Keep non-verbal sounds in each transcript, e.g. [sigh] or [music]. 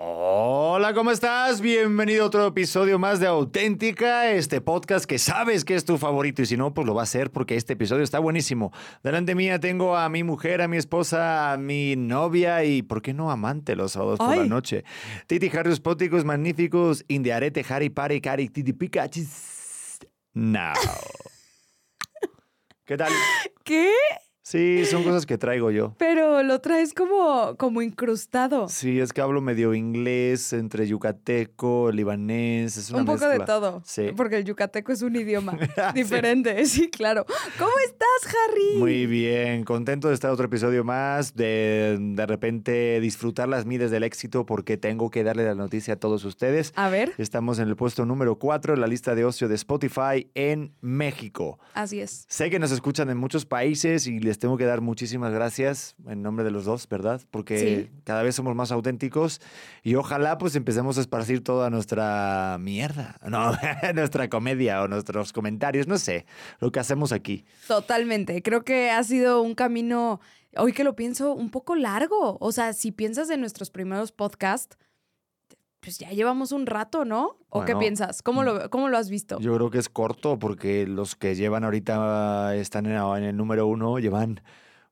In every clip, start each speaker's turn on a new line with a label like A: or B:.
A: Hola, ¿cómo estás? Bienvenido a otro episodio más de Auténtica, este podcast que sabes que es tu favorito y si no, pues lo va a ser porque este episodio está buenísimo. Delante mía tengo a mi mujer, a mi esposa, a mi novia y, ¿por qué no amante los sábados por la noche? Titi Harrios Póticos Magníficos, Indiarete, Harry Pare, Cari, Titi Picachis. Now. [laughs] ¿Qué tal?
B: ¿Qué?
A: Sí, son cosas que traigo yo.
B: Pero lo traes como, como incrustado.
A: Sí, es que hablo medio inglés, entre yucateco, libanés, es una
B: Un poco de todo.
A: Sí.
B: Porque el yucateco es un idioma [laughs]
A: Sí.
B: diferente. Sí, claro. ¿Cómo estás, Harry?
A: Muy bien, contento de estar otro episodio más, de de repente disfrutar las mides del éxito porque tengo que darle la noticia a todos ustedes.
B: A ver,
A: Estamos en el puesto número 4 en la lista de ocio de Spotify en México.
B: así es.
A: Sé que nos escuchan en muchos países y les tengo que dar muchísimas gracias en nombre de los dos, ¿verdad? Porque
B: Sí.
A: cada vez somos más auténticos y ojalá pues empecemos a esparcir toda nuestra mierda, [laughs] no, nuestra comedia o nuestros comentarios, no sé, lo que hacemos aquí.
B: Totalmente. Creo que ha sido un camino, hoy que lo pienso, un poco largo. O sea, si piensas en nuestros primeros podcasts, pues ya llevamos un rato, ¿no? ¿O qué
A: Bueno,
B: piensas? ¿Cómo lo, cómo lo has visto?
A: Yo creo que es corto porque los que llevan ahorita están en, en el número uno, llevan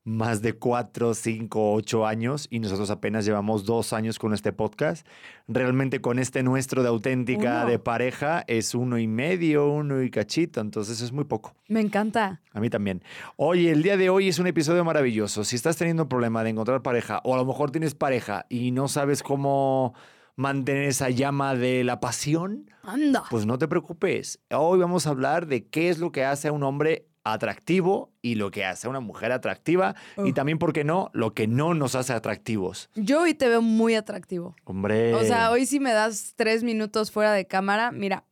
A: más de cuatro, cinco, ocho años y nosotros apenas llevamos dos años con este podcast. Realmente con este nuestro de auténtica
B: Uno.
A: de pareja es uno y medio, uno y cachito, entonces es muy poco.
B: Me encanta.
A: A mí también. Oye, el día de hoy es un episodio maravilloso. Si estás teniendo un problema de encontrar pareja o a lo mejor tienes pareja y no sabes cómo mantener esa llama de la pasión,
B: Anda.
A: pues no te preocupes. Hoy vamos a hablar de qué es lo que hace a un hombre atractivo y lo que hace a una mujer atractiva y también, ¿por qué no? Lo que no nos hace atractivos.
B: Yo hoy te veo muy atractivo.
A: Hombre.
B: O sea, hoy si me das tres minutos fuera de cámara, mira,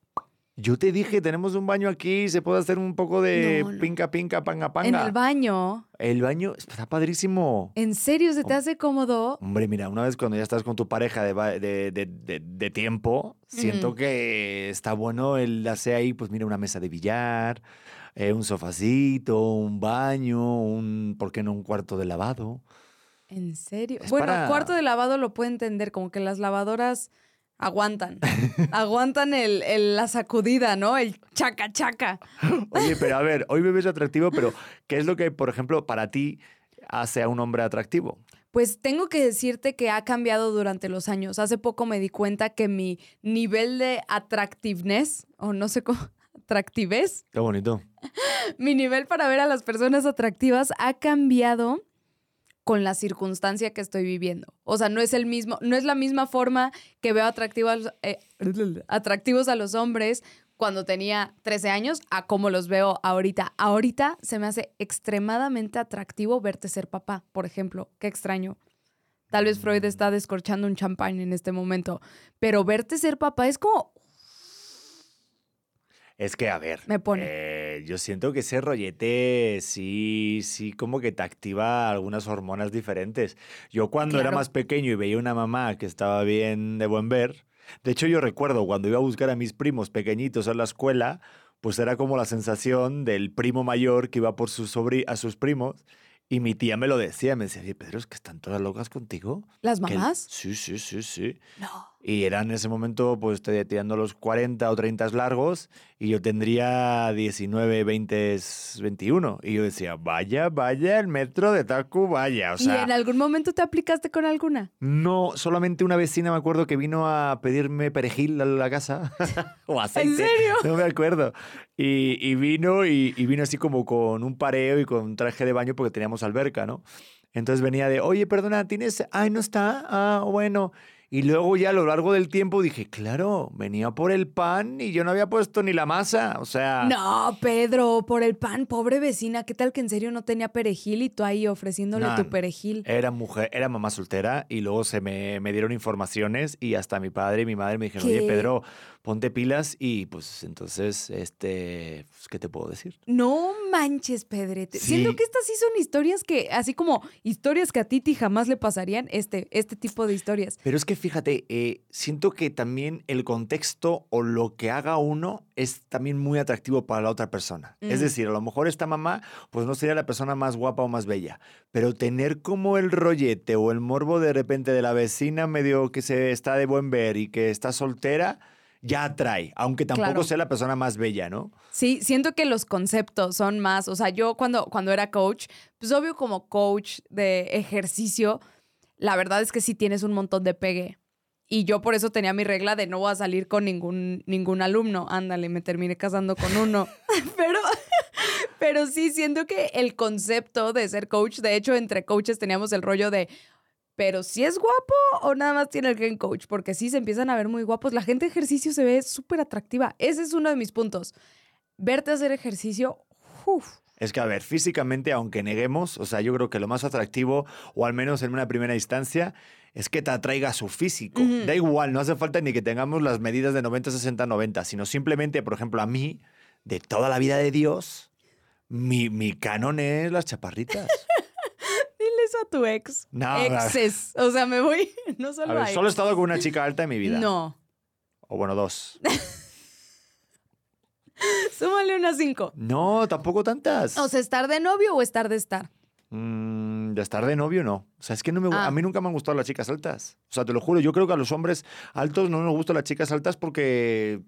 A: Yo te dije, tenemos un baño aquí, se puede hacer un poco de
B: No, no.
A: pinca, pinca, panga, panga.
B: en el baño,
A: El baño está padrísimo.
B: ¿en serio se te hace cómodo?
A: Hombre, mira, una vez cuando ya estás con tu pareja de, de, de- tiempo, siento que está bueno el hacer ahí, pues mira, una mesa de billar, eh, un sofacito, un baño, un, ¿por qué no un cuarto de lavado?
B: ¿En serio?
A: Es
B: bueno,
A: para-
B: cuarto de lavado lo puedo entender, como que las lavadoras aguantan. aguantan el, el- la sacudida, ¿no? El chaca chaca.
A: Oye, pero a ver, hoy me ves atractivo, pero ¿qué es lo que, por ejemplo, para ti hace a un hombre atractivo?
B: Pues tengo que decirte que ha cambiado durante los años. Hace poco me di cuenta que mi nivel de atractiveness, o no sé cómo, atractivez,
A: Qué bonito. [laughs]
B: mi nivel para ver a las personas atractivas ha cambiado con la circunstancia que estoy viviendo. O sea, no es el mismo, no es la misma forma que veo atractivos, eh, atractivos a los hombres cuando tenía 13 años a como los veo ahorita. Ahorita se me hace extremadamente atractivo verte ser papá, por ejemplo. Qué extraño. Tal vez Freud está descorchando un champán en este momento, pero verte ser papá es como
A: Es que, a ver,
B: Me pone.
A: eh, yo siento que ese rollete sí, sí, como que te activa algunas hormonas diferentes. Yo cuando era más pequeño y veía una mamá que estaba bien de buen ver, de hecho yo recuerdo cuando iba a buscar a mis primos pequeñitos a la escuela, pues era como la sensación del primo mayor que iba por sus sobri a sus primos y mi tía me lo decía, me decía, "Oye, Pedro, es que están todas locas contigo.
B: las
A: Que
B: mamás.
A: Sí, sí, sí, sí.
B: No.
A: Y eran en ese momento, pues, tirando los 40 o 30 largos, y yo tendría 19, 20, 21. Y yo decía, vaya, vaya, el metro de Taku, vaya. O
B: ¿Y
A: sea,
B: en algún momento te aplicaste con alguna?
A: no, solamente una vecina me acuerdo que vino a pedirme perejil a la casa. [laughs] o aceite.
B: serio?
A: No me acuerdo. Y, y vino, y, y vino así como con un pareo y con traje de baño porque teníamos alberca, ¿no? Entonces venía de, oye, perdona, ¿tienes? Ay, no está. Ah, bueno. Y luego ya a lo largo del tiempo dije, claro, venía por el pan y yo no había puesto ni la masa. O sea,
B: No, Pedro, por el pan, pobre vecina, ¿qué tal que en serio no tenía perejil y tú ahí ofreciéndole
A: No,
B: tu perejil?
A: Era mujer, era mamá soltera y luego se me, me dieron informaciones y hasta mi padre y mi madre me dijeron,
B: ¿Qué?
A: oye Pedro, ponte pilas y pues entonces, este, pues, ¿qué te puedo decir?
B: No manches, Pedrete.
A: Sí.
B: Siento que estas sí son historias que, así como historias que a Titi jamás le pasarían, este, este tipo de historias.
A: Pero es que fíjate, eh, siento que también el contexto o lo que haga uno es también muy atractivo para la otra persona. Es decir, a lo mejor esta mamá, pues no sería la persona más guapa o más bella, pero tener como el rollete o el morbo de repente de la vecina medio que se está de buen ver y que está soltera, ya atrae, aunque tampoco
B: Claro.
A: sea la persona más bella, ¿no?
B: Sí, siento que los conceptos son más, o sea, yo cuando, cuando era coach, pues obvio como coach de ejercicio, la verdad es que sí tienes un montón de pegue. Y yo por eso tenía mi regla de no voy a salir con ningún, ningún alumno. Ándale, me terminé casando con uno. [laughs] pero, pero sí siento que el concepto de ser coach, de hecho, entre coaches teníamos el rollo de, pero si es guapo o nada más tiene el gen coach, porque sí se empiezan a ver muy guapos. La gente de ejercicio se ve súper atractiva. Ese es uno de mis puntos. Verte hacer ejercicio, uf,
A: Es que, a ver, físicamente, aunque neguemos, o sea, yo creo que lo más atractivo, o al menos en una primera instancia, es que te atraiga su físico. Da igual, no hace falta ni que tengamos las medidas de 90, 60, 90, sino simplemente, por ejemplo, a mí, de toda la vida de Dios, mi, mi canon es las chaparritas.
B: Eso a tu ex.
A: No, ver.
B: Exes. O sea, me voy, [laughs] no
A: A
B: solo
A: ver,
B: a
A: solo he estado con una chica alta en mi vida.
B: No.
A: O bueno, dos. [laughs]
B: Súmale unas cinco.
A: No, tampoco tantas.
B: O sea, estar de novio o estar de estar.
A: Mm, de estar de novio, no. O sea, es que no me,
B: Ah.
A: a mí nunca me han gustado las chicas altas. O sea, te lo juro, yo creo que a los hombres altos no nos gustan las chicas altas porque...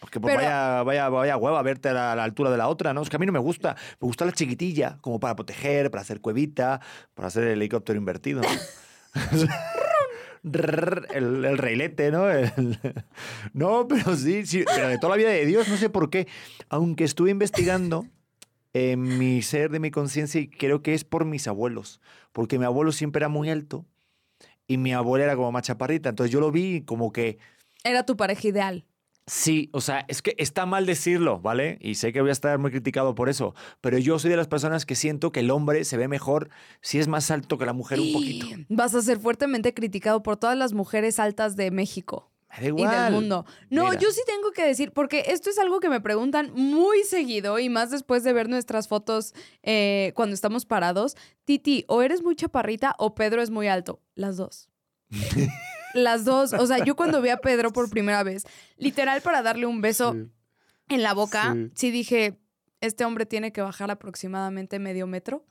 A: Porque pues,
B: Pero-
A: vaya, vaya, vaya hueva verte a la, a la altura de la otra, ¿no? Es que a mí no me gusta. Me gusta la chiquitilla, como para proteger, para hacer cuevita, para hacer el helicóptero invertido. [laughs] el, el reilete, ¿no? El- [laughs] no, pero sí, sí, pero de toda la vida de Dios, no sé por qué. Aunque estuve investigando en mi ser de mi conciencia y creo que es por mis abuelos, porque mi abuelo siempre era muy alto y mi abuela era como más chaparrita, entonces yo lo vi como que
B: Era tu pareja ideal.
A: Sí, o sea, es que está mal decirlo, ¿vale? Y sé que voy a estar muy criticado por eso, pero yo soy de las personas que siento que el hombre se ve mejor si es más alto que la mujer un poquito.
B: Vas a ser fuertemente criticado por todas las mujeres altas de México.
A: Me da
B: y
A: igual.
B: del mundo. No,
A: Mira.
B: yo sí tengo que decir, porque esto es algo que me preguntan muy seguido y más después de ver nuestras fotos eh, cuando estamos parados. Titi, o eres muy chaparrita o Pedro es muy alto. Las dos. [laughs] Las dos. O sea, yo cuando vi a Pedro por [laughs] primera vez, literal para darle un beso
A: Sí.
B: en la boca,
A: Sí.
B: sí. dije, este hombre tiene que bajar aproximadamente medio metro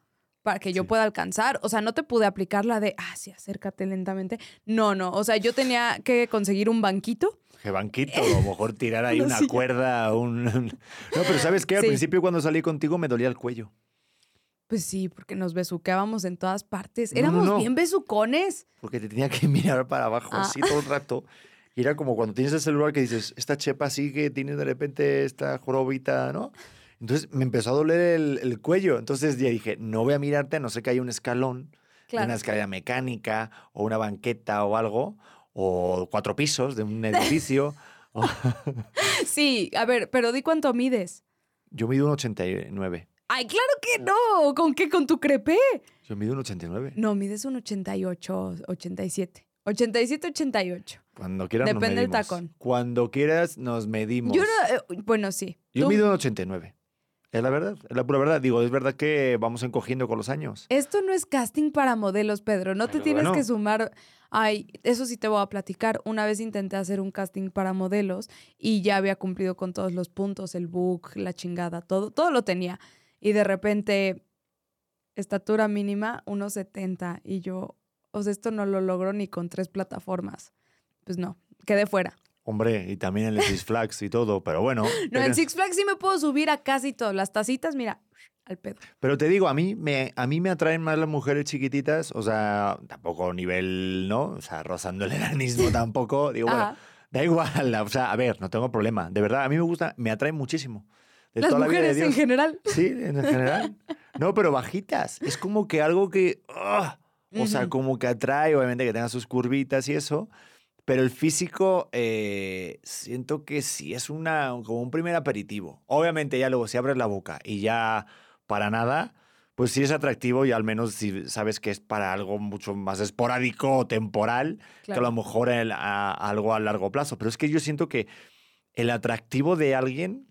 B: para que yo
A: Sí.
B: pueda alcanzar. O sea, no te pude aplicar la de, ah, sí, acércate lentamente. No, no. O sea, yo tenía que conseguir un banquito.
A: Que banquito, [laughs] a lo mejor tirar ahí
B: Una
A: cuerda, un... No, pero ¿sabes qué? Al
B: Sí.
A: principio cuando salí contigo me dolía el cuello.
B: Pues sí, porque nos besuqueábamos en todas partes.
A: No,
B: Éramos
A: no.
B: bien besucones.
A: Porque te tenía que [laughs] mirar para abajo
B: Ah.
A: así todo el rato. Y era como cuando tienes el celular que dices, esta chepa sigue, tiene de repente esta jorobita, ¿no? Entonces me empezó a doler el, el cuello. Entonces ya dije, no voy a mirarte, a no sé que haya un escalón,
B: Claro.
A: una escalera mecánica o una banqueta o algo, o cuatro pisos de un edificio. o- [laughs]
B: Sí, a ver, pero di cuánto mides.
A: Yo mido un 89.
B: Ay, claro que no. ¿Con qué? ¿Con tu crepé?
A: Yo mido un 89.
B: No, mides un 88, 87. 87, 88.
A: Cuando quieras nos
B: Depende del
A: medimos.
B: tacón.
A: Cuando quieras nos medimos.
B: Yo no, eh, bueno, sí.
A: Yo
B: Tú-
A: mido un 89. Es la verdad, es la pura verdad. Digo, es verdad que vamos encogiendo con los años.
B: Esto no es casting para modelos, Pedro. No te
A: Pero
B: tienes
A: bueno.
B: que sumar. Ay, eso sí te voy a platicar. Una vez intenté hacer un casting para modelos y ya había cumplido con todos los puntos, el book, la chingada, todo, todo lo tenía. Y de repente, estatura mínima, 1,70. Y yo, o sea, esto no lo logro ni con tres plataformas. Pues no, quedé fuera.
A: Hombre, y también en el Six Flags y todo, pero bueno. [laughs]
B: No, en Six Flags sí me puedo subir a casi todo. Las tacitas, mira, al pedo.
A: pero te digo, a mí, me, a mí me atraen más las mujeres chiquititas, o sea, tampoco nivel, ¿no? O sea, rozando el enanismo [laughs] tampoco. Digo, bueno, da igual, [laughs] o sea, a ver, no tengo problema. De verdad, a mí me gusta, me atraen muchísimo. De
B: Las
A: toda la vida de
B: mujeres en general.
A: Sí, en general. [laughs] No, pero bajitas. Es como que algo que. ¡ah! O sea, como que atrae, obviamente que tenga sus curvitas y eso. Pero el físico, eh, siento que sí es una, como un primer aperitivo. Obviamente, ya luego si abres la boca y ya para nada, pues sí es atractivo y al menos si sabes que es para algo mucho más esporádico o temporal que a lo mejor el- a- algo a largo plazo. Pero es que yo siento que el atractivo de alguien,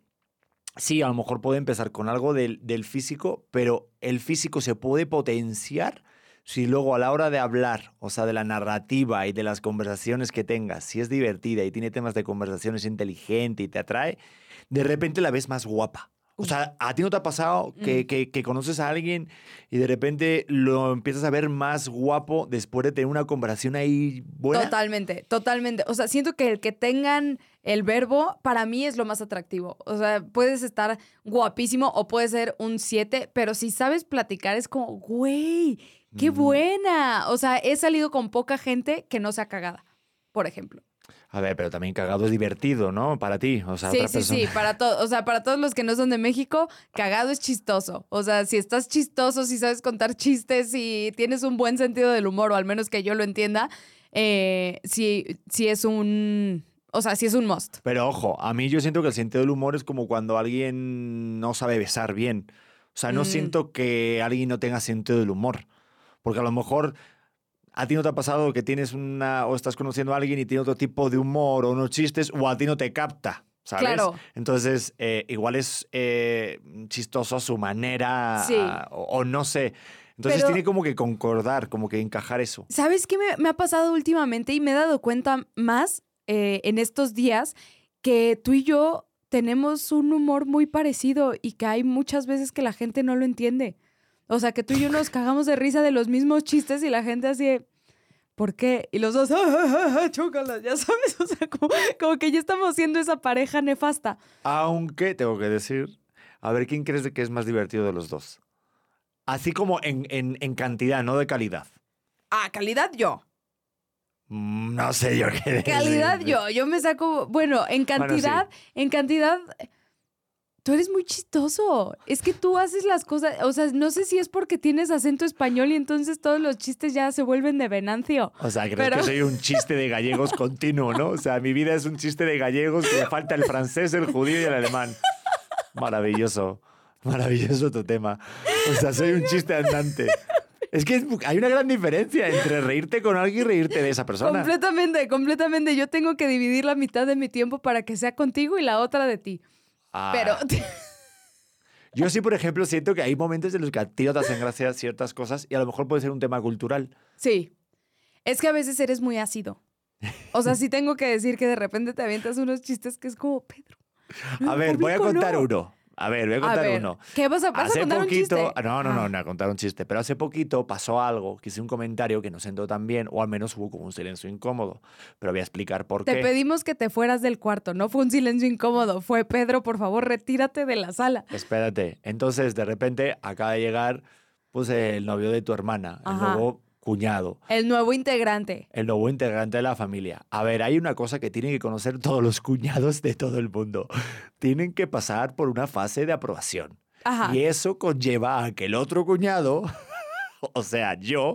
A: sí, a lo mejor puede empezar con algo del, del físico, pero el físico se puede potenciar si luego a la hora de hablar, o sea, de la narrativa y de las conversaciones que tengas, si es divertida y tiene temas de conversaciones inteligente y te atrae, de repente la ves más guapa. O sea, ¿a ti no te ha pasado que,
B: Mm.
A: que- que conoces a alguien y de repente lo empiezas a ver más guapo después de tener una conversación ahí buena?
B: Totalmente, totalmente. O sea, siento que el que tengan el verbo para mí es lo más atractivo. O sea, puedes estar guapísimo o puede ser un 7, pero si sabes platicar es como, güey, qué
A: Mm.
B: buena. O sea, he salido con poca gente que no sea cagada, por ejemplo.
A: A ver, pero también cagado es divertido, ¿no? Para ti, o sea,
B: sí,
A: otra
B: sí,
A: persona.
B: sí, para todos, o sea, para todos los que no son de México, cagado es chistoso. O sea, si estás chistoso, si sabes contar chistes, si tienes un buen sentido del humor, o al menos que yo lo entienda, eh, si, si es un, o sea, si es un must.
A: Pero ojo, a mí yo siento que el sentido del humor es como cuando alguien no sabe besar bien. O sea, no
B: Mm.
A: siento que alguien no tenga sentido del humor. Porque a lo mejor a ti no te ha pasado que tienes una o estás conociendo a alguien y tiene otro tipo de humor o unos chistes o a ti no te capta. ¿Sabes?
B: Claro.
A: Entonces, eh, igual es eh, chistoso a su manera
B: Sí.
A: a- o, o no sé. Entonces
B: Pero-
A: tiene como que concordar, como que encajar eso.
B: ¿Sabes qué me, me ha pasado últimamente? Y me he dado cuenta más eh, en estos días que tú y yo tenemos un humor muy parecido y que hay muchas veces que la gente no lo entiende. O sea, que tú y yo nos cagamos de risa de los mismos chistes y la gente así, de, ¿por qué? Y los dos, "Ah, ah, ah, chócalas, ya sabes, [laughs] o sea, como, como que ya estamos siendo esa pareja nefasta.
A: Aunque tengo que decir, a ver quién crees de que es más divertido de los dos. Así como en, en- en cantidad, no de calidad.
B: Ah, calidad yo.
A: Mm, No sé yo qué
B: Calidad
A: decir.
B: yo. Yo me saco, bueno, en
A: Bueno, sí.
B: cantidad, en cantidad, tú eres muy chistoso. Es que tú haces las cosas, o sea, no sé si es porque tienes acento español y entonces todos los chistes ya se vuelven de Venancio.
A: O sea,
B: Pero-
A: que soy un chiste de gallegos [laughs] continuo, ¿no? O sea, mi vida es un chiste de gallegos que me falta el francés, el judío y el alemán. Maravilloso. Maravilloso tu tema. O sea, soy un chiste andante. Es que hay una gran diferencia entre reírte con alguien y reírte de esa persona.
B: Completamente, completamente. Yo tengo que dividir la mitad de mi tiempo para que sea contigo y la otra de ti.
A: Ah.
B: Pero [laughs]
A: Yo sí, por ejemplo, siento que hay momentos en los que a ti no te hacen gracia ciertas cosas y a lo mejor puede ser un tema cultural.
B: sí, es que a veces eres muy ácido. O sea, sí tengo que decir que de repente te avientas unos chistes que es como, Pedro. no,
A: A ver, voy a contar
B: no".
A: uno. A ver, voy a
B: A
A: contar
B: ver,
A: uno.
B: ¿qué vas a, vas a
A: hace
B: contar un
A: poquito,
B: chiste?
A: no, no, no,
B: Ah.
A: no, a contar un chiste, pero hace poquito pasó algo, que hice un comentario que no sentó tan bien, o al menos hubo como un silencio incómodo, pero voy a explicar por
B: Te
A: qué.
B: pedimos que te fueras del cuarto. No fue un silencio incómodo. Fue Pedro, por favor, retírate de la sala.
A: Espérate. Entonces, de repente, acaba de llegar, pues, el novio de tu hermana, el
B: Ajá.
A: nuevo cuñado,
B: El nuevo integrante.
A: el nuevo integrante de la familia. A ver, hay una cosa que tienen que conocer todos los cuñados de todo el mundo. Tienen que pasar por una fase de aprobación.
B: Ajá.
A: Y eso conlleva a que el otro cuñado, [laughs] o sea, yo,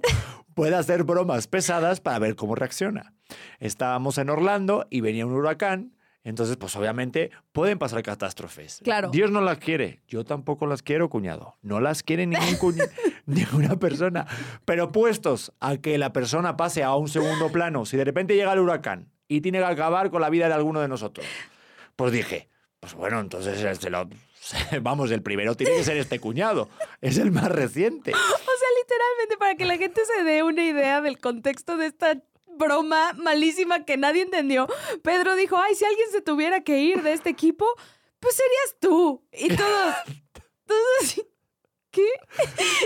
A: pueda hacer bromas pesadas para ver cómo reacciona. Estábamos en Orlando y venía un huracán, entonces pues obviamente pueden pasar catástrofes.
B: Claro.
A: Dios no las quiere, yo tampoco las quiero, cuñado. No las quiere ningún [laughs] [laughs] cuña- ninguna persona. Pero puestos a que la persona pase a un segundo plano, si de repente llega el huracán y tiene que acabar con la vida de alguno de nosotros, pues dije, pues bueno, entonces se lo- [laughs] vamos, el primero tiene que ser este cuñado. Es el más reciente. [laughs]
B: O sea, literalmente, para que la gente se dé una idea del contexto de esta broma malísima que nadie entendió, Pedro dijo, ay, si alguien se tuviera que ir de este equipo, pues serías tú. Y todos, todos así, ¿qué?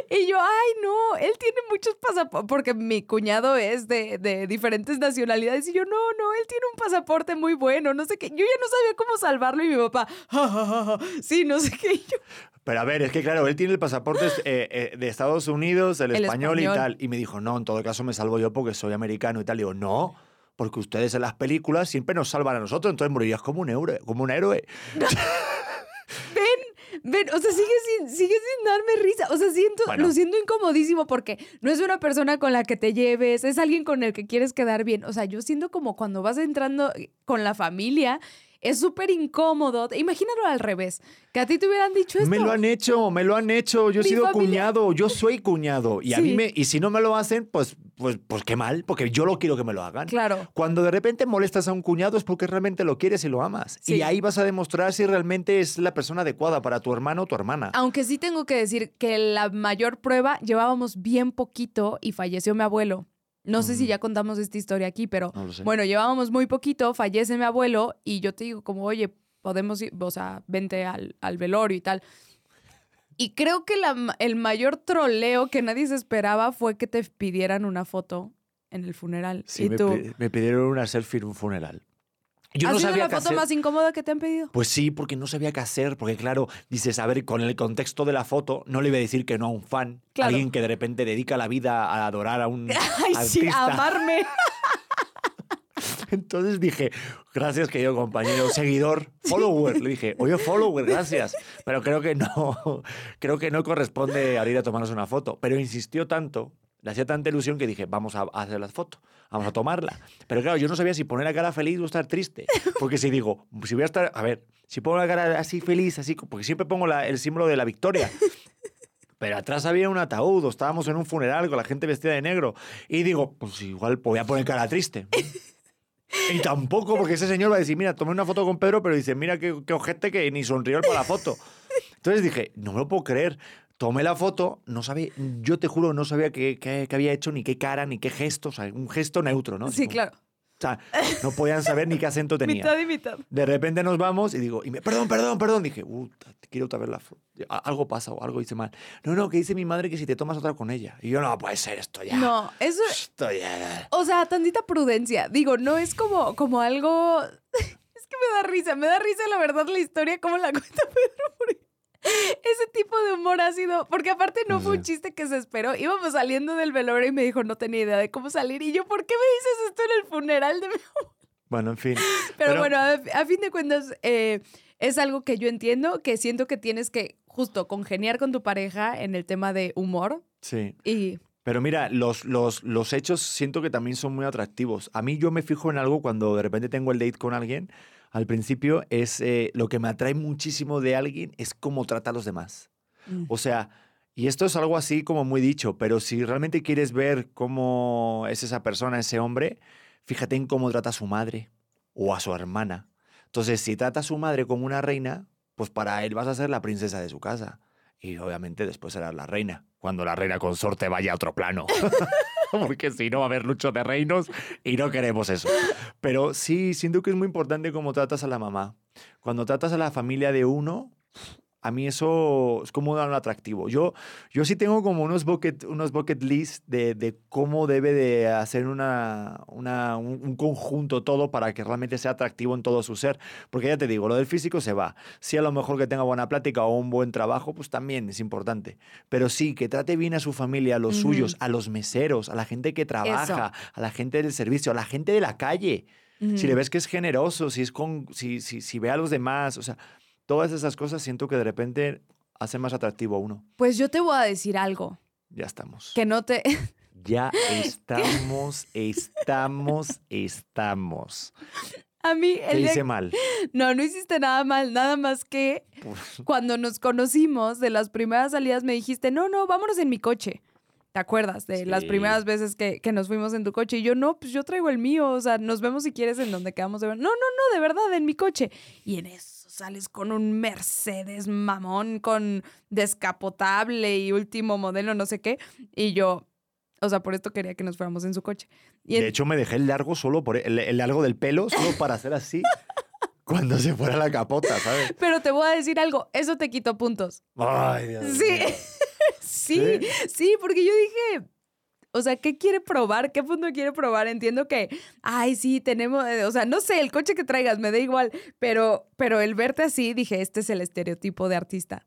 B: Y yo, ay, no, él tiene muchos pasaportes, porque mi cuñado es de, de diferentes nacionalidades. Y yo, no, no, él tiene un pasaporte muy bueno, no sé qué. Yo ya no sabía cómo salvarlo y mi papá, "Ja, ja, ja, ja". sí, no sé qué. Y yo,
A: Pero a ver, es que claro, él tiene el pasaporte eh, eh, de Estados Unidos, el,
B: El
A: español,
B: español.
A: y tal. Y me dijo, no, en todo caso me salvo yo porque soy americano y tal. Y digo, no, porque ustedes en las películas siempre nos salvan a nosotros, entonces morirías como un héroe. Como un héroe. [laughs]
B: ven, ven, o sea, sigue sin, sigue sin darme risa. O sea, siento,
A: Bueno.
B: lo siento incomodísimo porque no es una persona con la que te lleves, es alguien con el que quieres quedar bien. O sea, yo siento como cuando vas entrando con la familia, es súper incómodo. Imagínalo al revés, que a ti te hubieran dicho esto.
A: Me lo han hecho, me lo han hecho. Yo he
B: Mi
A: sido
B: familia-
A: cuñado, yo soy cuñado. Y a mí me, y si no me lo hacen, pues pues, pues qué mal, porque yo lo quiero que me lo hagan.
B: Claro.
A: Cuando de repente molestas a un cuñado es porque realmente lo quieres y lo amas.
B: Sí.
A: Y ahí vas a demostrar si realmente es la persona adecuada para tu hermano o tu hermana.
B: Aunque sí tengo que decir que la mayor prueba llevábamos bien poquito y falleció mi abuelo. No sé si ya contamos esta historia aquí, pero
A: No
B: bueno, llevábamos muy poquito, fallece mi abuelo y yo te digo como, oye, podemos ir, o sea, vente al, al velorio y tal. Y creo que la el mayor troleo que nadie se esperaba fue que te pidieran una foto en el funeral.
A: Sí,
B: y
A: me,
B: tú,
A: pi- me pidieron una selfie en un funeral. Yo
B: ¿ha
A: no
B: sido
A: sabía
B: la
A: qué
B: foto
A: hacer.
B: más incómoda que te han pedido?
A: Pues sí, porque no sabía qué hacer, porque claro, dices, a ver, con el contexto de la foto, no le iba a decir que no a un fan,
B: Claro.
A: alguien que de repente dedica la vida a adorar a un [laughs]
B: Ay, sí, a amarme. [laughs]
A: Entonces dije, gracias querido compañero, seguidor, follower. Le dije, oye, follower, gracias. Pero creo que no, [laughs] creo que no corresponde a ir a tomarnos una foto. Pero insistió tanto, le hacía tanta ilusión que dije, vamos a hacer la foto, vamos a tomarla. Pero claro, yo no sabía si poner la cara feliz o estar triste. Porque si digo, si voy a estar, a ver, si pongo la cara así feliz, así, porque siempre pongo el símbolo de la victoria. Pero atrás había un ataúd, o estábamos en un funeral con la gente vestida de negro. Y digo, pues igual voy a poner cara triste. Y tampoco, porque ese señor va a decir, mira, tomé una foto con Pedro, pero dice, mira qué, qué ojete que ni sonrió para la foto. Entonces dije, no me lo puedo creer. Tomé la foto, no sabía, yo te juro, no sabía qué, qué- qué había hecho, ni qué cara, ni qué gesto, o sea, un gesto neutro, ¿no? Así
B: Sí,
A: como-
B: claro.
A: O sea, no podían saber ni qué acento [laughs] tenía.
B: Mitad y mitad.
A: De repente nos vamos y digo, y me, perdón, perdón, perdón. Dije, uh, te quiero otra vez la foto. Algo pasa o algo hice mal. No, no, que dice mi madre que si te tomas otra con ella. Y yo, no puede ser esto ya.
B: No, eso,
A: Esto ya.
B: O sea, tantita prudencia. Digo, no es como, como algo. [laughs] Es que me da risa, me da risa la verdad la historia, como la cuenta [laughs] Pedro. porque Ese tipo de humor ha sido. Porque aparte no fue un chiste que se esperó. Íbamos saliendo del velorio y me dijo, no tenía idea de cómo salir. Y yo, ¿por qué me dices esto en el funeral de mi
A: Bueno, en fin. [laughs]
B: Pero,
A: Pero-
B: bueno, a, a fin de cuentas, eh, es algo que yo entiendo, que siento que tienes que justo congeniar con tu pareja en el tema de humor.
A: Sí.
B: Y
A: Pero mira, los, los, los hechos siento que también son muy atractivos. A mí yo me fijo en algo cuando de repente tengo el date con alguien. Al principio es eh, lo que me atrae muchísimo de alguien es cómo trata a los demás.
B: Mm.
A: O sea, y esto es algo así como muy dicho, pero si realmente quieres ver cómo es esa persona, ese hombre, fíjate en cómo trata a su madre o a su hermana. Entonces, si trata a su madre como una reina, pues para él vas a ser la princesa de su casa. Y obviamente después serás la reina, cuando la reina consorte vaya a otro plano. [laughs] [laughs] Porque si no va a haber lucho de reinos y no queremos eso. Pero sí, siento que es muy importante cómo tratas a la mamá. Cuando tratas a la familia de uno, a mí eso es como un atractivo. Yo, yo sí tengo como unos bucket, unos bucket list de, de cómo debe de hacer una, una- un, un conjunto todo para que realmente sea atractivo en todo su ser. Porque ya te digo, lo del físico se va. Sí, a lo mejor que tenga buena plática o un buen trabajo, pues también es importante. Pero sí, que trate bien a su familia, a los
B: Ujú.
A: suyos, a los meseros, a la gente que trabaja, a la gente del servicio, a la gente de la calle. Si le ves que es generoso, si, es con, si, si, si ve a los demás, o sea, todas esas cosas siento que de repente hacen más atractivo a uno.
B: pues yo te voy a decir algo,
A: Ya estamos.
B: que no te... [laughs]
A: Ya [laughs] estamos, estamos, estamos.
B: A mí,
A: ¿Qué
B: el día-
A: hice mal? [laughs]
B: No, no hiciste nada mal, nada más que
A: Pues,
B: cuando nos conocimos, de las primeras salidas me dijiste, no, no, vámonos en mi coche. ¿Te acuerdas de las primeras veces que, que nos fuimos en tu coche? Y yo, no, pues yo traigo el mío, o sea, nos vemos si quieres en donde quedamos de ver. No, no, no, de verdad, en mi coche. Y en eso sales con un Mercedes mamón, con descapotable y último modelo, no sé qué. Y yo, o sea, por esto quería que nos fuéramos en su coche. Y
A: de hecho, me dejé el largo solo por el, el largo del pelo, solo para hacer así [laughs] cuando se fuera la capota, ¿sabes?
B: Pero te voy a decir algo, eso te quitó puntos.
A: Ay, Dios.
B: Sí, [laughs] ¿Sí?
A: sí,
B: porque yo dije, o sea, ¿qué quiere probar? ¿Qué punto quiere probar? Entiendo que, ay, sí, tenemos, eh, o sea, no sé, el coche que traigas, me da igual, pero, pero el verte así, dije, este es el estereotipo de artista.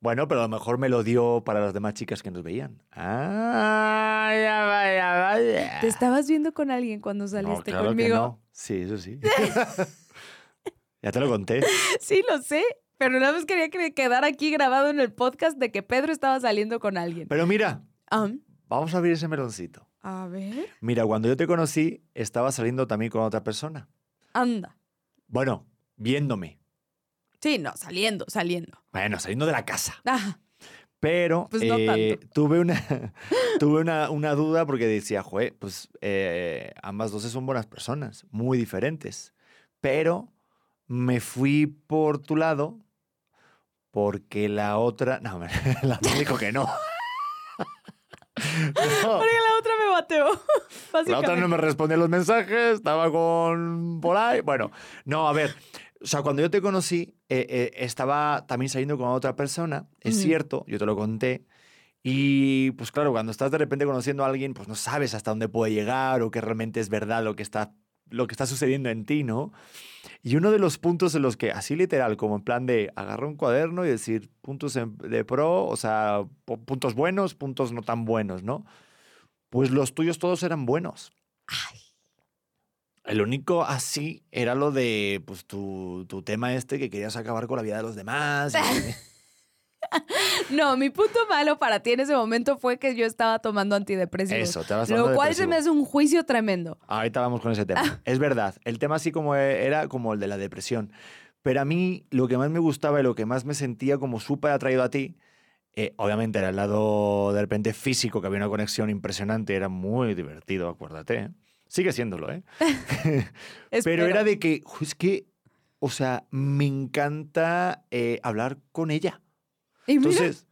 A: Bueno, pero a lo mejor me lo dio para las demás chicas que nos veían. Ah, ya vaya, vaya.
B: ¿Te estabas viendo con alguien cuando
A: No,
B: saliste
A: claro que
B: conmigo?
A: no. Sí, eso sí. [laughs] ya te lo conté.
B: Sí, lo sé, pero nada más quería que me quedara aquí grabado en el podcast de que Pedro estaba saliendo con alguien.
A: Pero mira,
B: Ah,
A: vamos a abrir ese meloncito.
B: a ver,
A: Mira, cuando yo te conocí, estaba saliendo también con otra persona.
B: anda.
A: Bueno, viéndome.
B: Sí, no, saliendo, saliendo.
A: Bueno, saliendo de la casa.
B: Ah,
A: Pero
B: Pues no
A: eh,
B: tanto.
A: tuve, una, [laughs] tuve una, una duda porque decía, joder, pues eh, ambas dos son buenas personas, muy diferentes. Pero me fui por tu lado porque la otra... No, [laughs] la otra dijo que no. [laughs] No.
B: Porque la otra me bateó. [laughs]
A: La otra no me respondía los mensajes, estaba con por ahí. Bueno, no, a ver. O sea, cuando yo te conocí, eh, eh, estaba también saliendo con otra persona, es cierto, yo te lo conté. Y pues claro, cuando estás de repente conociendo a alguien, pues no sabes hasta dónde puede llegar o que realmente es verdad lo que está, lo que está sucediendo en ti, ¿no? Y uno de los puntos en los que, así literal, como en plan de agarrar un cuaderno y decir puntos de pro, o sea, pu- puntos buenos, puntos no tan buenos, ¿no? Pues los tuyos todos eran buenos. El único así era lo de pues tu, tu tema este que querías acabar con la vida de los demás. y- [laughs] [laughs]
B: No, mi punto malo para ti en ese momento fue que yo estaba tomando antidepresivos.
A: Eso, te vas
B: Lo cual se
A: depresivo.
B: me hace un juicio tremendo.
A: Ahorita vamos con ese tema. [laughs] Es verdad, el tema así como e- era como el de la depresión. Pero a mí lo que más me gustaba y lo que más me sentía como súper atraído a ti, eh, obviamente era el lado de repente físico, que había una conexión impresionante, era muy divertido, acuérdate. Sigue siéndolo, ¿eh? [laughs] Pero era de que, "Jo, es que, o sea, me encanta eh, hablar con ella. Entonces,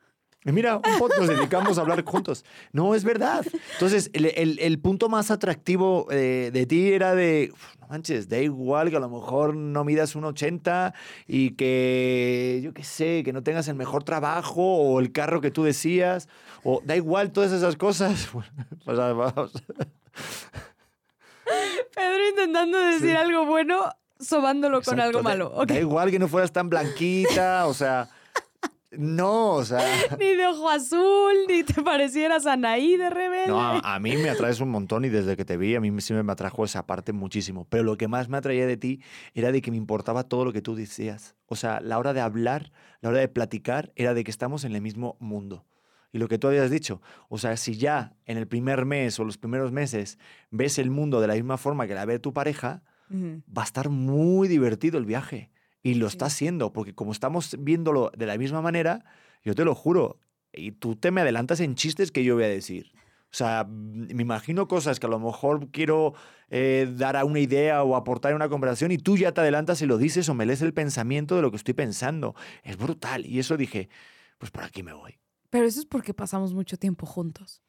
A: mira, un poco nos dedicamos a hablar juntos. No, es verdad. Entonces, el, el- el punto más atractivo eh, de ti era de, "Uf, no manches, da igual que a lo mejor no midas un 80 y que, yo qué sé, que no tengas el mejor trabajo o el carro que tú decías, o da igual todas esas cosas. [laughs] Pues, vamos.
B: Pedro intentando decir
A: Sí.
B: algo bueno, sobándolo con
A: Exacto,
B: algo malo. Ok.
A: Da igual que no fueras tan blanquita, o sea, no, o sea... [laughs]
B: Ni de ojo azul, ni te parecieras Anaí de rebelde.
A: No, a, a mí me atraes un montón y desde que te vi a mí siempre me atrajo esa parte muchísimo. Pero lo que más me atraía de ti era de que me importaba todo lo que tú decías. O sea, la hora de hablar, la hora de platicar, era de que estamos en el mismo mundo. Y lo que tú habías dicho, o sea, si ya en el primer mes o los primeros meses ves el mundo de la misma forma que la ve tu pareja, va a estar muy divertido el viaje. Y lo
B: Sí.
A: está haciendo, porque como estamos viéndolo de la misma manera, yo te lo juro, y tú te me adelantas en chistes que yo voy a decir. O sea, me imagino cosas que a lo mejor quiero eh, dar a una idea o aportar en una conversación y tú ya te adelantas y lo dices o me lees el pensamiento de lo que estoy pensando. Es brutal. Y eso dije, pues por aquí me voy.
B: Pero eso es porque pasamos mucho tiempo juntos.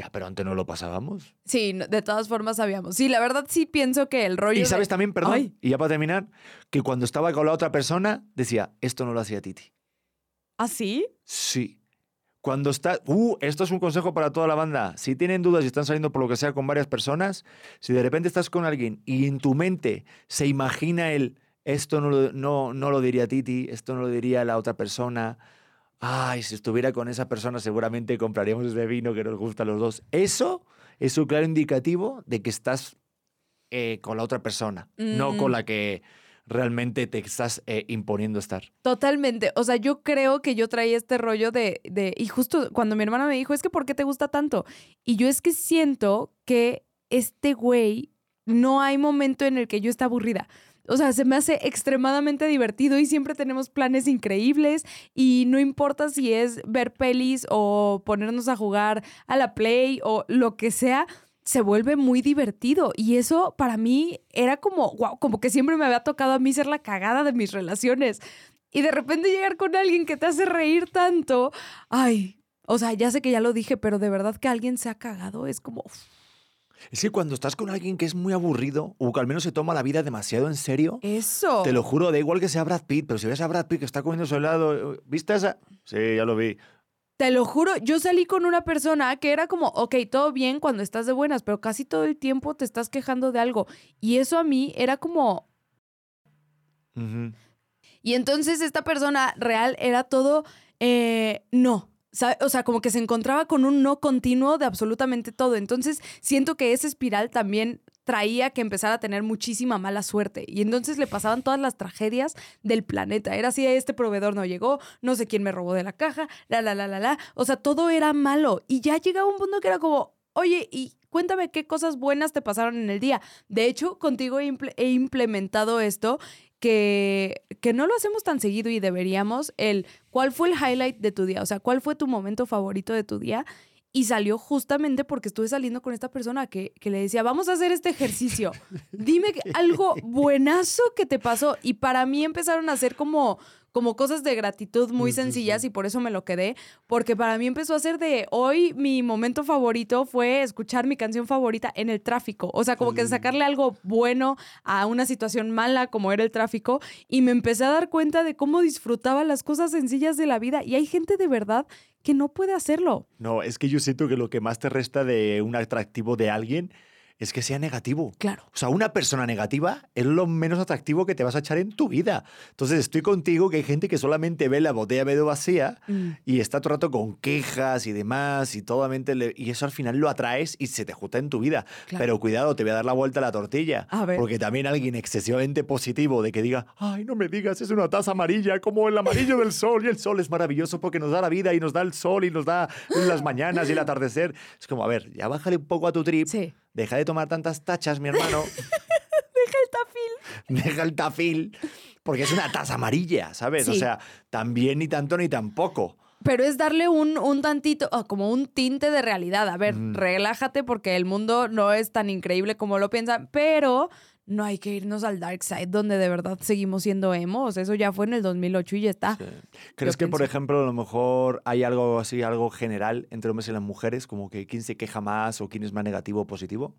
A: Ya, pero antes no lo pasábamos.
B: Sí, de todas formas sabíamos. Sí, la verdad sí pienso que el rollo.
A: Y
B: de-
A: sabes también, perdón,
B: Ay.
A: y ya para terminar, que cuando estaba con la otra persona decía, esto no lo hacía Titi.
B: ¿Ah, sí?
A: Sí. Cuando está. Uh, esto es un consejo para toda la banda. Si tienen dudas y están saliendo por lo que sea con varias personas, si de repente estás con alguien y en tu mente se imagina el. Esto no lo, no, no lo diría Titi, esto no lo diría la otra persona. Ay, si estuviera con esa persona, seguramente compraríamos ese vino que nos gusta a los dos. Eso es un claro indicativo de que estás eh, con la otra persona, no
B: Mm.
A: con la que realmente te estás eh, imponiendo estar.
B: Totalmente. O sea, yo creo que yo traía este rollo de, de. Y justo cuando mi hermana me dijo, es que ¿por qué te gusta tanto? Y yo es que siento que este güey no hay momento en el que yo esté aburrida. O sea, se me hace extremadamente divertido y siempre tenemos planes increíbles y no importa si es ver pelis o ponernos a jugar a la play o lo que sea, se vuelve muy divertido y eso para mí era como, wow, como que siempre me había tocado a mí ser la cagada de mis relaciones. Y de repente llegar con alguien que te hace reír tanto, ay, o sea, ya sé que ya lo dije, pero de verdad que alguien se ha cagado es como,
A: Es que cuando estás con alguien que es muy aburrido o que al menos se toma la vida demasiado en serio,
B: eso.
A: te lo juro, da igual que sea Brad Pitt, pero si ves a Brad Pitt que está comiendo su helado, ¿viste esa? Sí, ya lo vi.
B: Te lo juro, yo salí con una persona que era como, ok, todo bien cuando estás de buenas, pero casi todo el tiempo te estás quejando de algo. Y eso a mí era como. Y entonces esta persona real era todo eh, no. O sea, como que se encontraba con un no continuo de absolutamente todo. Entonces siento que esa espiral también traía que empezara a tener muchísima mala suerte. Y entonces le pasaban todas las tragedias del planeta. Era así, este proveedor no llegó, no sé quién me robó de la caja, la, la, la, la, la. O sea, todo era malo. Y ya llegaba un punto que era como, oye, ¿y cuéntame qué cosas buenas te pasaron en el día. De hecho, contigo he, he implementado esto que, que no lo hacemos tan seguido y deberíamos, el cuál fue el highlight de tu día, o sea, cuál fue tu momento favorito de tu día. Y salió justamente porque estuve saliendo con esta persona que, que le decía, vamos a hacer este ejercicio. [laughs] Dime que- algo buenazo que te pasó. Y para mí empezaron a ser como, como cosas de gratitud muy sencillas y por eso me lo quedé. Porque para mí empezó a ser de, hoy mi momento favorito fue escuchar mi canción favorita en el tráfico. O sea, como que sacarle algo bueno a una situación mala como era el tráfico. Y me empecé a dar cuenta de cómo disfrutaba las cosas sencillas de la vida. Y hay gente de verdad que no puede hacerlo.
A: No, es que yo siento que lo que más te resta de un atractivo de alguien es que sea negativo.
B: Claro.
A: O sea, una persona negativa es lo menos atractivo que te vas a echar en tu vida. Entonces, estoy contigo que hay gente que solamente ve la botella medio vacía y está todo el rato con quejas y demás y totalmente le- y eso al final lo atraes y se te junta en tu vida.
B: Claro.
A: Pero cuidado, te voy a dar la vuelta a la tortilla.
B: A ver.
A: Porque también alguien excesivamente positivo de que diga, ay, no me digas, es una taza amarilla como el amarillo del sol y el sol es maravilloso porque nos da la vida y nos da el sol y nos da las mañanas y el atardecer. Es como, a ver, ya bájale un poco a tu trip.
B: Sí.
A: Deja de tomar tantas tachas, mi hermano. [laughs]
B: Deja el tafil.
A: Deja el tafil. Porque es una taza amarilla, ¿sabes? O
B: Sí.
A: sea, también ni tanto ni tampoco.
B: Pero es darle un, un tantito, ah, como un tinte de realidad. A ver,
A: Mm.
B: relájate porque el mundo no es tan increíble como lo piensan, pero no hay que irnos al dark side donde de verdad seguimos siendo emos. Eso ya fue en el 2008 y ya está.
A: ¿Crees
B: Yo
A: que, por ejemplo, a lo mejor hay algo así, algo general entre hombres y las mujeres? Como que quién se queja más o quién es más negativo o positivo.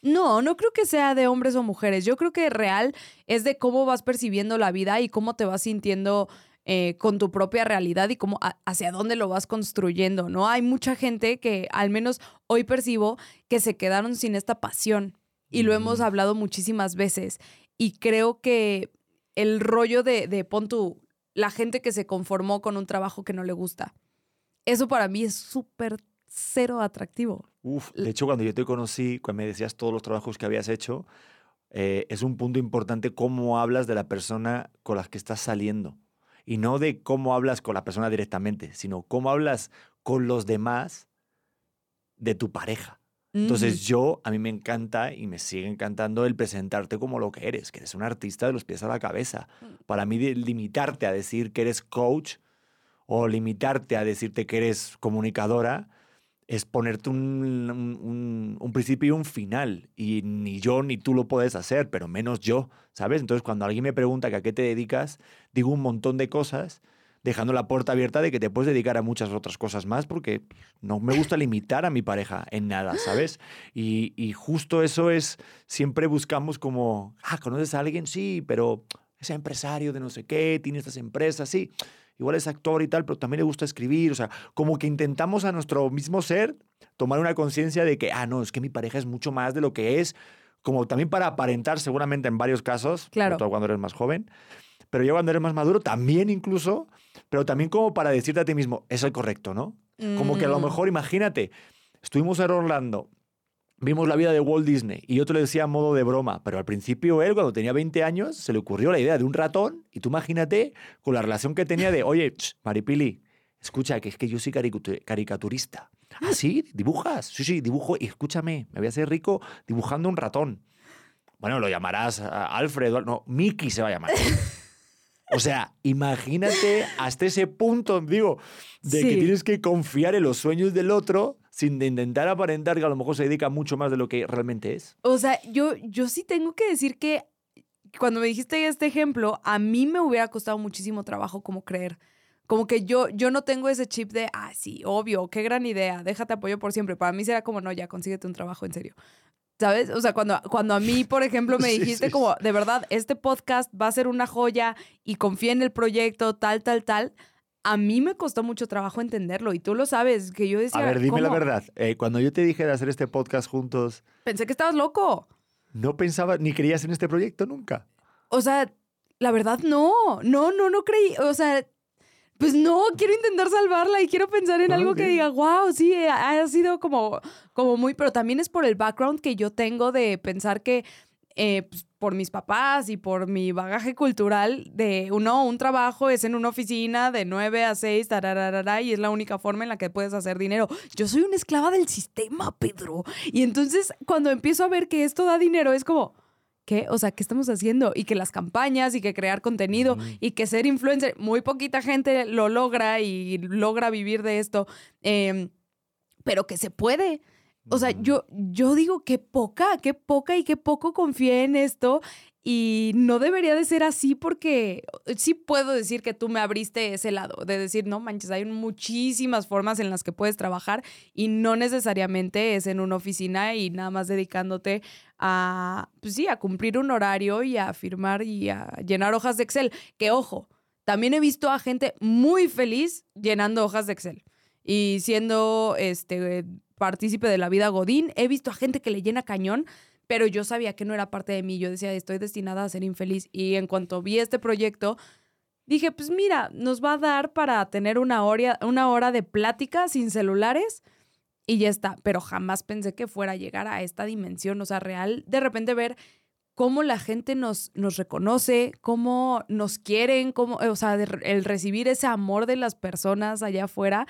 B: No, no creo que sea de hombres o mujeres. Yo creo que real es de cómo vas percibiendo la vida y cómo te vas sintiendo eh, con tu propia realidad y cómo a- hacia dónde lo vas construyendo, ¿no? Hay mucha gente que, al menos hoy percibo, que se quedaron sin esta pasión. Y lo hemos hablado muchísimas veces. Y creo que el rollo de, de pon tú, la gente que se conformó con un trabajo que no le gusta. Eso para mí es súper cero atractivo.
A: Uf, de hecho, cuando yo te conocí, cuando me decías todos los trabajos que habías hecho, eh, es un punto importante cómo hablas de la persona con la que estás saliendo. Y no de cómo hablas con la persona directamente, sino cómo hablas con los demás de tu pareja. Entonces yo, a mí me encanta y me sigue encantando el presentarte como lo que eres, que eres un artista de los pies a la cabeza. Para mí limitarte a decir que eres coach o limitarte a decirte que eres comunicadora es ponerte un, un- un- un principio y un final. Y ni yo ni tú lo puedes hacer, pero menos yo, ¿sabes? Entonces cuando alguien me pregunta que a qué te dedicas, digo un montón de cosas dejando la puerta abierta de que te puedes dedicar a muchas otras cosas más porque no me gusta limitar a mi pareja en nada, ¿sabes? Y, y justo eso es, siempre buscamos como, ah, ¿conoces a alguien? Sí, pero es empresario de no sé qué, tiene estas empresas, sí, igual es actor y tal, pero también le gusta escribir, o sea, como que intentamos a nuestro mismo ser tomar una conciencia de que, ah, no, es que mi pareja es mucho más de lo que es, como también para aparentar seguramente en varios casos, sobre
B: Claro.
A: todo cuando eres más joven, pero ya cuando eres más maduro también incluso, pero también como para decirte a ti mismo, es el correcto, ¿no? Como que a lo
B: Mm.
A: mejor, imagínate, estuvimos en Orlando, vimos la vida de Walt Disney y yo te lo decía a modo de broma, pero al principio él, cuando tenía 20 años, se le ocurrió la idea de un ratón y tú imagínate con la relación que tenía de, [laughs] oye, ch, Maripili, escucha, que es que yo soy caricatu- caricaturista. ¿Ah, sí? ¿Dibujas? Sí, sí, dibujo y escúchame, me voy a hacer rico dibujando un ratón. Bueno, lo llamarás ah, Alfred, o- no, Mickey se va a llamar. [laughs] O sea, imagínate hasta ese punto, digo, de que tienes que confiar en los sueños del otro sin de intentar aparentar que a lo mejor se dedica mucho más de lo que realmente es.
B: O sea, yo, yo sí tengo que decir que cuando me dijiste este ejemplo, a mí me hubiera costado muchísimo trabajo como creer. Como que yo, yo no tengo ese chip de, ah, sí, obvio, qué gran idea, déjate apoyo por siempre. Para mí será como, no, ya, consíguete un trabajo en serio. ¿Sabes? O sea, cuando, cuando a mí, por ejemplo, me [laughs] dijiste
A: sí,
B: como, de verdad, este podcast va a ser una joya y confía en el proyecto, tal, tal, tal, a mí me costó mucho trabajo entenderlo. Y tú lo sabes, que yo decía,
A: A ver, dime la verdad. eh, cuando yo te dije de hacer este podcast juntos,
B: Pensé que estabas loco.
A: no pensabas ni creías en este proyecto nunca.
B: O sea, la verdad no, no, no, no creí, o sea, pues no, quiero intentar salvarla y quiero pensar en
A: Ah,
B: algo que diga, wow, sí, ha ha sido como, como muy, pero también es por el background que yo tengo de pensar que eh, pues, por mis papás y por mi bagaje cultural de uno, un trabajo es en una oficina de 9 a 6, tararara, y es la única forma en la que puedes hacer dinero. Yo soy una esclava del sistema, Pedro. Y entonces cuando empiezo a ver que esto da dinero, es como, ¿qué? O sea, ¿qué estamos haciendo? Y que las campañas y que crear contenido y que ser influencer, muy poquita gente lo logra y logra vivir de esto, em, pero que se puede. O sea, yo, yo digo qué poca, qué poca y qué poco confié en esto. Y no debería de ser así porque eh, sí puedo decir que tú me abriste ese lado, de decir, no manches, hay muchísimas formas en las que puedes trabajar y no necesariamente es en una oficina y nada más dedicándote a, pues sí, a cumplir un horario y a firmar y a llenar hojas de Excel. Que ojo, también he visto a gente muy feliz llenando hojas de Excel y siendo este partícipe de la vida Godín. He visto a gente que le llena cañón, pero yo sabía que no era parte de mí. Yo decía, estoy destinada a ser infeliz. Y en cuanto vi este proyecto, dije, pues mira, nos va a dar para tener una hora, una hora de plática sin celulares y ya está. Pero jamás pensé que fuera a llegar a esta dimensión, o sea, real, de repente ver cómo la gente nos, nos reconoce, cómo nos quieren, cómo, o sea, el recibir ese amor de las personas allá afuera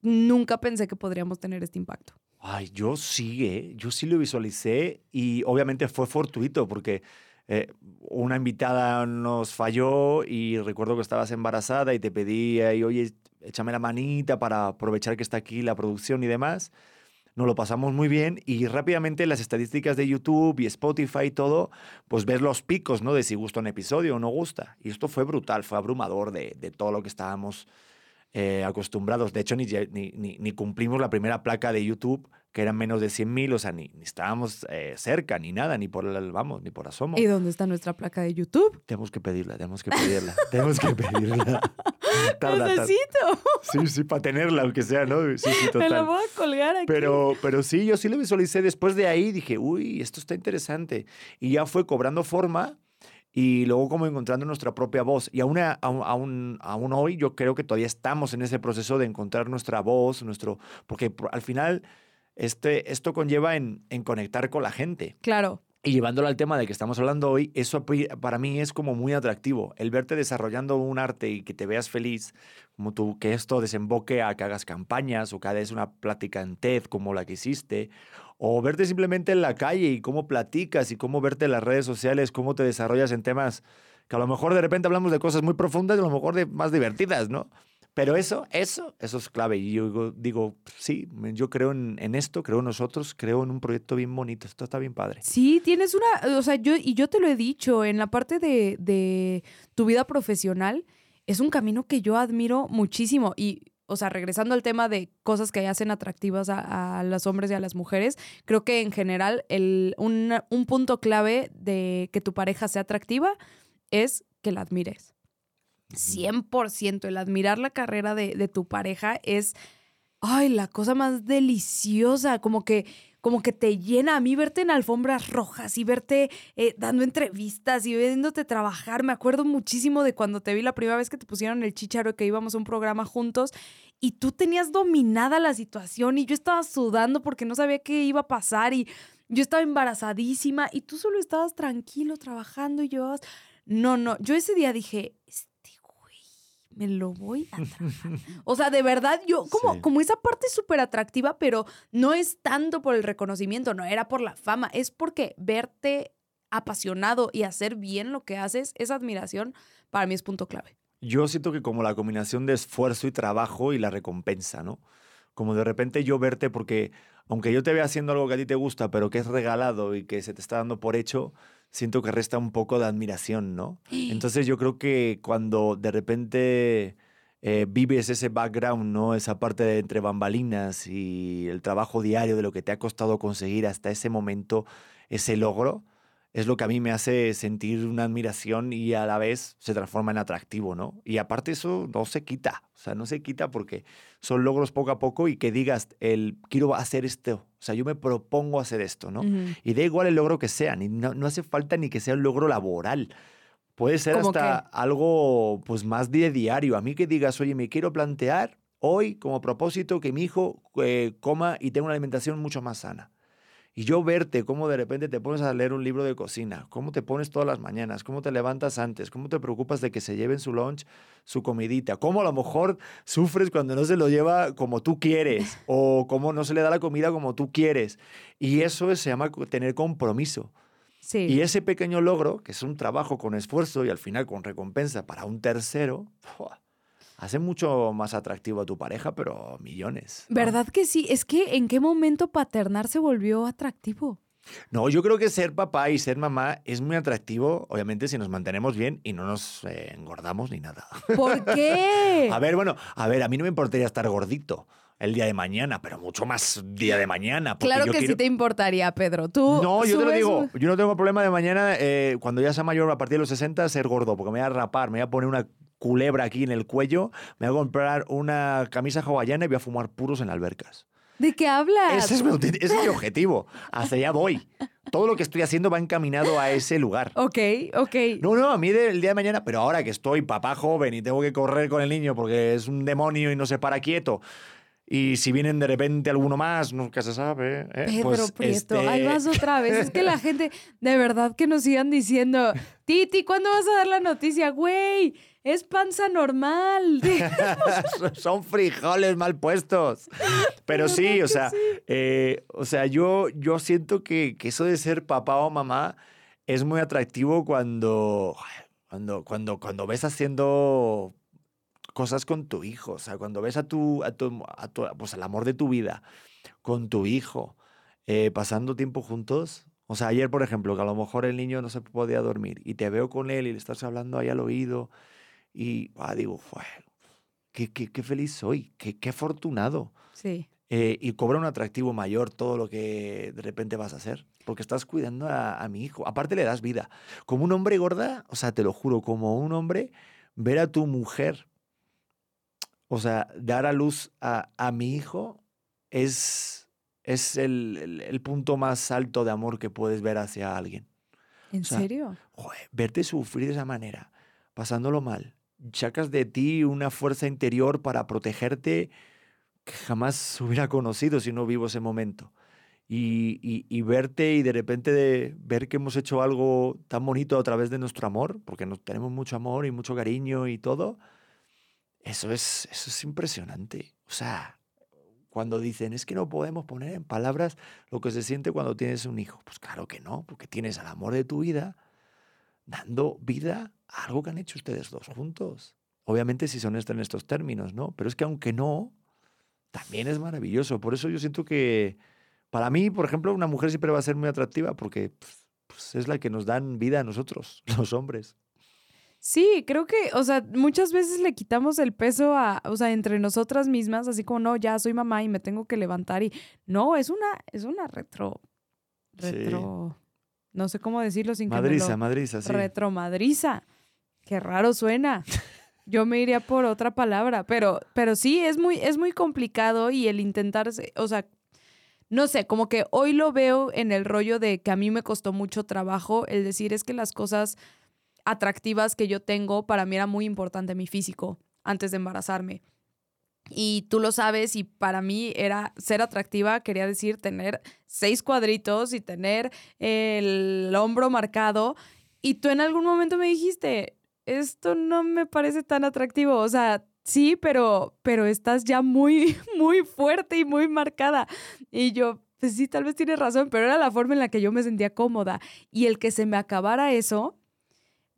B: nunca pensé que podríamos tener este impacto.
A: Ay, yo sí, ¿eh? yo sí lo visualicé y obviamente fue fortuito porque eh, una invitada nos falló y recuerdo que estabas embarazada y te pedía, y oye, échame la manita para aprovechar que está aquí la producción y demás. Nos lo pasamos muy bien y rápidamente las estadísticas de YouTube y Spotify y todo, pues ves los picos, ¿no? De si gusta un episodio o no gusta. Y esto fue brutal, fue abrumador de, de todo lo que estábamos eh, acostumbrados. De hecho, ni, ni, ni, cumplimos la primera placa de YouTube, que eran menos de 100 mil, o sea, ni, ni estábamos eh, cerca, ni nada, ni por, el, vamos, ni por asomo.
B: ¿Y dónde está nuestra placa de YouTube?
A: Tenemos que pedirla, tenemos que pedirla, [laughs] tenemos que pedirla. [laughs]
B: Necesito.
A: Sí, sí, para tenerla, aunque sea, ¿no? Sí, sí, total.
B: Me la voy a colgar aquí.
A: Pero, pero sí, yo sí lo visualicé. Después de ahí dije, uy, esto está interesante. Y ya fue cobrando forma y luego como encontrando nuestra propia voz. Y aún, aún, aún, hoy yo creo que todavía estamos en ese proceso de encontrar nuestra voz, nuestro, porque al final este, esto conlleva en, en conectar con la gente.
B: Claro.
A: Y llevándolo al tema de que estamos hablando hoy, eso para mí es como muy atractivo. El verte desarrollando un arte y que te veas feliz, como tú, que esto desemboque a que hagas campañas o que hagas una plática en TED como la que hiciste, o verte simplemente en la calle y cómo platicas y cómo verte en las redes sociales, cómo te desarrollas en temas que a lo mejor de repente hablamos de cosas muy profundas y a lo mejor de más divertidas, ¿no? Pero eso, eso, eso es clave. Y yo digo, sí, yo creo en, esto, creo en nosotros, creo en un proyecto bien bonito. Esto está bien padre.
B: Sí, tienes una, o sea, yo, y yo te lo he dicho, en la parte de, de tu vida profesional, es un camino que yo admiro muchísimo. Y o sea, regresando al tema de cosas que hacen atractivas a, a, los hombres y a las mujeres, creo que en general el, un, un, punto clave de que tu pareja sea atractiva es que la admires. 100%. El admirar la carrera de, tu pareja es, ay, la cosa más deliciosa, como que como que te llena a mí verte en alfombras rojas y verte eh, dando entrevistas y viéndote trabajar. Me acuerdo muchísimo de cuando te vi la primera vez que te pusieron el chicharo, que íbamos a un programa juntos y tú tenías dominada la situación y yo estaba sudando porque no sabía qué iba a pasar y yo estaba embarazadísima y tú solo estabas tranquilo trabajando y yo... No, no, yo ese día dije, me lo voy a. [laughs] O sea, de verdad, yo como, como esa parte súper atractiva, pero no es tanto por el reconocimiento, no era por la fama, es porque verte apasionado y hacer bien lo que haces, esa admiración para mí es punto clave.
A: Yo siento que como la combinación de esfuerzo y trabajo y la recompensa, ¿no? Como de repente yo verte porque aunque yo te vea haciendo algo que a ti te gusta, pero que es regalado y que se te está dando por hecho, siento que resta un poco de admiración, ¿no? [gasps] Entonces yo creo que cuando de repente eh, vives ese background, ¿no? Esa parte de entre bambalinas y el trabajo diario de lo que te ha costado conseguir hasta ese momento, ese logro, es lo que a mí me hace sentir una admiración y a la vez se transforma en atractivo, ¿no? Y aparte eso no se quita, o sea, no se quita porque son logros poco a poco y que digas, el quiero hacer esto, o sea, yo me propongo hacer esto, ¿no? Y da igual el logro que sea, ni, no, hace falta ni que sea un logro laboral. Puede ser hasta algo pues más de diario. A mí que digas, oye, me quiero plantear hoy como propósito que mi hijo eh, coma y tenga una alimentación mucho más sana Y yo verte cómo de repente te pones a leer un libro de cocina, cómo te pones todas las mañanas, cómo te levantas antes, cómo te preocupas de que se lleven su lunch, su comidita, cómo a lo mejor sufres cuando no se lo lleva como tú quieres [laughs] o cómo no se le da la comida como tú quieres. Y eso se llama tener compromiso.
B: Sí.
A: Y ese pequeño logro, que es un trabajo con esfuerzo y al final con recompensa para un tercero, ¡fua! Hace mucho más atractivo a tu pareja, pero millones. ¿no?
B: ¿Verdad que sí? Es que ¿en qué momento paternar se volvió atractivo?
A: No, yo creo que ser papá y ser mamá es muy atractivo, obviamente, si nos mantenemos bien y no nos eh, engordamos ni nada.
B: ¿Por [laughs] qué?
A: A ver, bueno, a ver, a mí no me importaría estar gordito el día de mañana, pero mucho más día de mañana. porque
B: claro que
A: quiero-
B: sí te importaría, Pedro. Tú
A: No, yo te lo digo. Yo no tengo problema de mañana, eh, cuando ya sea mayor, a partir de los 60, ser gordo, porque me voy a rapar, me voy a poner una culebra aquí en el cuello, me voy a comprar una camisa hawaiana y voy a fumar puros en albercas.
B: ¿De qué hablas?
A: Ese es, mi, ese es mi objetivo. Hacia allá voy. Todo lo que estoy haciendo va encaminado a ese lugar.
B: Ok, ok.
A: No, no, a mí del día de mañana, pero ahora que estoy papá joven y tengo que correr con el niño porque es un demonio y no se para quieto. Y si vienen de repente alguno más, nunca se sabe. ¿eh?
B: Pedro
A: Pues,
B: Prieto,
A: este,
B: ahí vas otra vez. Es que la [laughs] gente, de verdad que nos sigan diciendo, Titi, ¿cuándo vas a dar la noticia? Güey, es panza normal. [laughs] [laughs]
A: Son frijoles mal puestos. Pero sí, o sea, eh, o sea yo, yo siento que, que eso de ser papá o mamá es muy atractivo cuando, cuando, cuando, cuando ves haciendo cosas con tu hijo, o sea, cuando ves a tu, a tu, a tu- pues al amor de tu vida con tu hijo, eh, pasando tiempo juntos. O sea, ayer, por ejemplo, que a lo mejor el niño no se podía dormir y te veo con él y le estás hablando ahí al oído y ah, digo, "Jue, qué, qué, qué feliz soy, qué, qué afortunado.
B: Sí.
A: Eh, y cobra un atractivo mayor todo lo que de repente vas a hacer, porque estás cuidando a, a mi hijo. Aparte le das vida. Como un hombre gorda, o sea, te lo juro, como un hombre, ver a tu mujer, o sea, dar a luz a, a mi hijo es, es el, el- el punto más alto de amor que puedes ver hacia alguien.
B: ¿En
A: O sea,
B: serio?
A: Joder, verte sufrir de esa manera, pasándolo mal, sacas de ti una fuerza interior para protegerte que jamás [laughs] hubiera conocido si no vivo ese momento. Y, y- y verte y de repente de ver que hemos hecho algo tan bonito a través de nuestro amor, porque nos tenemos mucho amor y mucho cariño y todo, eso es, eso es impresionante. O sea, cuando dicen, es que no podemos poner en palabras lo que se siente cuando tienes un hijo. Pues claro que no, porque tienes al amor de tu vida dando vida a algo que han hecho ustedes dos juntos. Obviamente si son estos términos, ¿no? Pero es que aunque no, también es maravilloso. Por eso yo siento que para mí, por ejemplo, una mujer siempre va a ser muy atractiva porque pues, pues, es la que nos dan vida a nosotros, [laughs] los hombres.
B: Sí, creo que, o sea, muchas veces le quitamos el peso a, o sea, entre nosotras mismas, así como, no, ya soy mamá y me tengo que levantar y, no, es una, es una retro,
A: Sí.
B: retro, no sé cómo decirlo sin que me
A: Madriza, madriza, sí.
B: retromadriza. Qué raro suena. [laughs] Yo me iría por otra palabra, pero, pero sí, es muy, es muy complicado y el intentar, o sea, no sé, como que hoy lo veo en el rollo de que a mí me costó mucho trabajo el decir es que las cosas atractivas que yo tengo, para mí era muy importante mi físico antes de embarazarme. Y tú lo sabes, y para mí era ser atractiva, quería decir tener seis cuadritos y tener el hombro marcado. Y tú en algún momento me dijiste, esto no me parece tan atractivo. O sea, sí, pero, pero estás ya muy, [laughs] muy fuerte y muy marcada. Y yo, pues sí, tal vez tienes razón, pero era la forma en la que yo me sentía cómoda. Y el que se me acabara eso,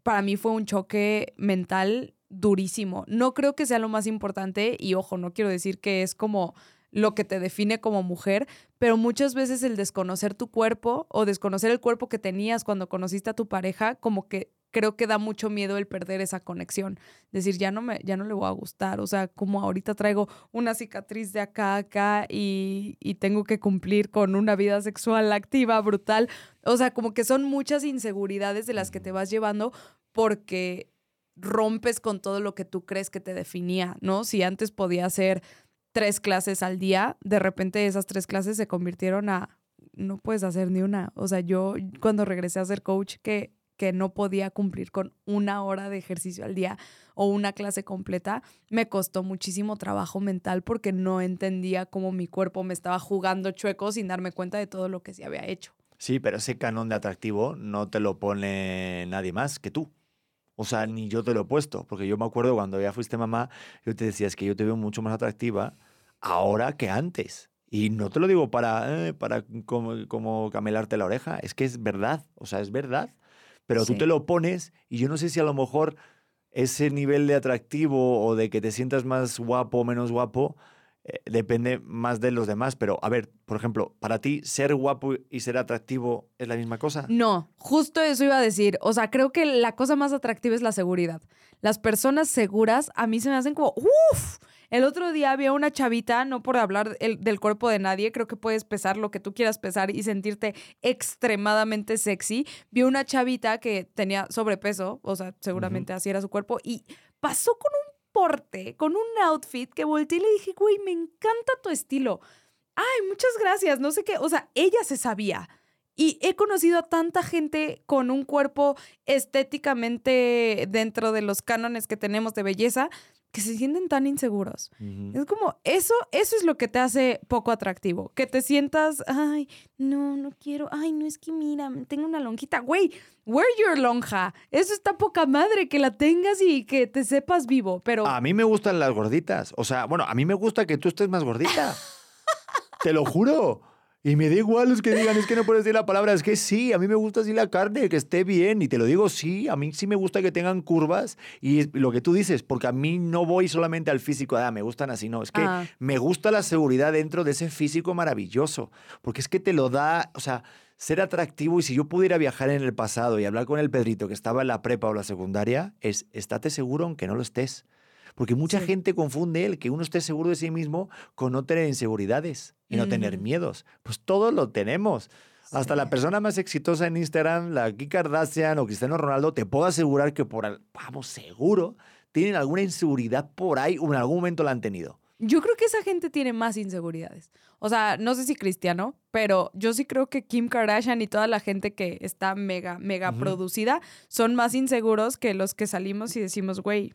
B: para mí fue un choque mental durísimo. No creo que sea lo más importante y ojo, no quiero decir que es como lo que te define como mujer, pero muchas veces el desconocer tu cuerpo o desconocer el cuerpo que tenías cuando conociste a tu pareja, como que creo que da mucho miedo el perder esa conexión. Decir, ya no me ya no le voy a gustar, o sea, como ahorita traigo una cicatriz de acá a acá y, y tengo que cumplir con una vida sexual activa, brutal. O sea, como que son muchas inseguridades de las que te vas llevando porque rompes con todo lo que tú crees que te definía, ¿no? Si antes podía hacer tres clases al día, de repente esas tres clases se convirtieron a no puedes hacer ni una. O sea, yo cuando regresé a ser coach, que que no podía cumplir con una hora de ejercicio al día o una clase completa, me costó muchísimo trabajo mental porque no entendía cómo mi cuerpo me estaba jugando chueco sin darme cuenta de todo lo que se había hecho.
A: Sí, pero ese canon de atractivo no te lo pone nadie más que tú. O sea, ni yo te lo he puesto, porque yo me acuerdo cuando ya fuiste mamá, yo te decía, es que yo te veo mucho más atractiva ahora que antes. Y no te lo digo para, eh, para como, como camelarte la oreja, es que es verdad, o sea, es verdad. Pero tú te lo pones y yo no sé si a lo mejor ese nivel de atractivo o de que te sientas más guapo o menos guapo eh, depende más de los demás. Pero, a ver, por ejemplo, para ti, ser guapo y ser atractivo es la misma cosa.
B: No, justo eso iba a decir. O sea, creo que la cosa más atractiva es la seguridad. Las personas seguras a mí se me hacen como, uff. El otro día había una chavita, no por hablar el- del cuerpo de nadie, creo que puedes pesar lo que tú quieras pesar y sentirte extremadamente sexy. Vi una chavita que tenía sobrepeso, o sea, seguramente así era su cuerpo, y pasó con un porte, con un outfit que volteé y le dije, güey, me encanta tu estilo. Ay, muchas gracias, no sé qué, o sea, ella se sabía. Y he conocido a tanta gente con un cuerpo estéticamente dentro de los cánones que tenemos de belleza que se sienten tan inseguros. Es como, eso, eso es lo que te hace poco atractivo. Que te sientas, ay, no, no quiero, ay, no es que mira, tengo una lonjita. Güey, wear your lonja. Eso está poca madre, que la tengas y que te sepas vivo. Pero
A: A mí me gustan las gorditas. O sea, bueno, a mí me gusta que tú estés más gordita. [laughs] Te lo juro. Y me da igual los que digan, es que no puedes decir la palabra, es que sí, a mí me gusta así la carne, que esté bien. Y te lo digo, sí, a mí sí me gusta que tengan curvas. Y lo que tú dices, porque a mí no voy solamente al físico, ah, me gustan así, no. Es que
B: Ah.
A: me gusta la seguridad dentro de ese físico maravilloso. Porque es que te lo da, o sea, ser atractivo. Y si yo pudiera viajar en el pasado y hablar con el Pedrito que estaba en la prepa o la secundaria, es estate seguro aunque no lo estés. Porque mucha
B: Sí.
A: gente confunde el que uno esté seguro de sí mismo con no tener inseguridades y no tener miedos. Pues todos lo tenemos. Hasta la persona más exitosa en Instagram, la Kim Kardashian o Cristiano Ronaldo, te puedo asegurar que por, al- vamos, seguro, tienen alguna inseguridad por ahí o en algún momento la han tenido.
B: Yo creo que esa gente tiene más inseguridades. O sea, no sé si Cristiano, pero yo sí creo que Kim Kardashian y toda la gente que está mega, mega producida son más inseguros que los que salimos y decimos, güey,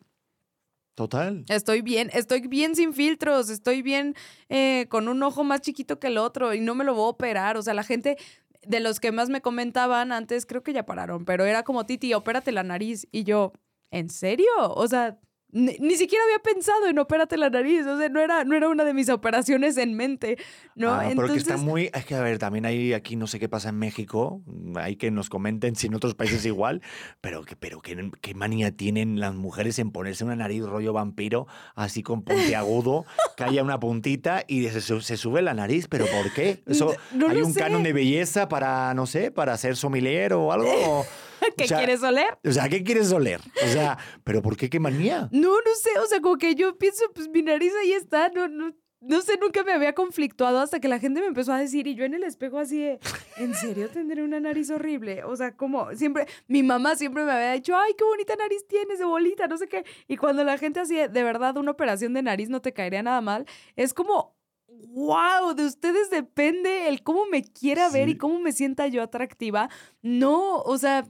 A: Total.
B: estoy bien, estoy bien sin filtros, estoy bien eh, con un ojo más chiquito que el otro y no me lo voy a operar. O sea, la gente de los que más me comentaban antes, creo que ya pararon, pero era como, Titi, opérate la nariz. Y yo, ¿en serio? O sea, ni, ni siquiera había pensado en opérate la nariz. O sea, no era, no era una de mis operaciones en mente, ¿no?
A: Ah, pero que está
B: Entonces,
A: muy. Es que, a ver, también hay aquí no sé qué pasa en México. Hay que nos comenten si en otros países igual. Pero, que, pero qué, qué manía tienen las mujeres en ponerse una nariz rollo vampiro, así con puntiagudo, [laughs] que haya una puntita y se, se sube la nariz. ¿Pero por qué? Eso,
B: No
A: ¿Hay un
B: sé.
A: canon de belleza para, no sé, para ser sommelier o algo? [laughs] [laughs]
B: ¿qué
A: o sea,
B: quieres oler?
A: O sea, ¿qué quieres oler? O sea, ¿pero por qué qué manía?
B: No, no sé, o sea, como que yo pienso, pues mi nariz ahí está, no, no, no sé, nunca me había conflictuado hasta que la gente me empezó a decir y yo en el espejo así de, ¿en serio tendré una nariz horrible? O sea, como siempre, mi mamá siempre me había dicho, ay, qué bonita nariz tienes de bolita, no sé qué. Y cuando la gente hacía, de verdad, una operación de nariz no te caería nada mal, es como... Wow, de ustedes depende el cómo me quiera ver y cómo me sienta yo atractiva. No, o sea,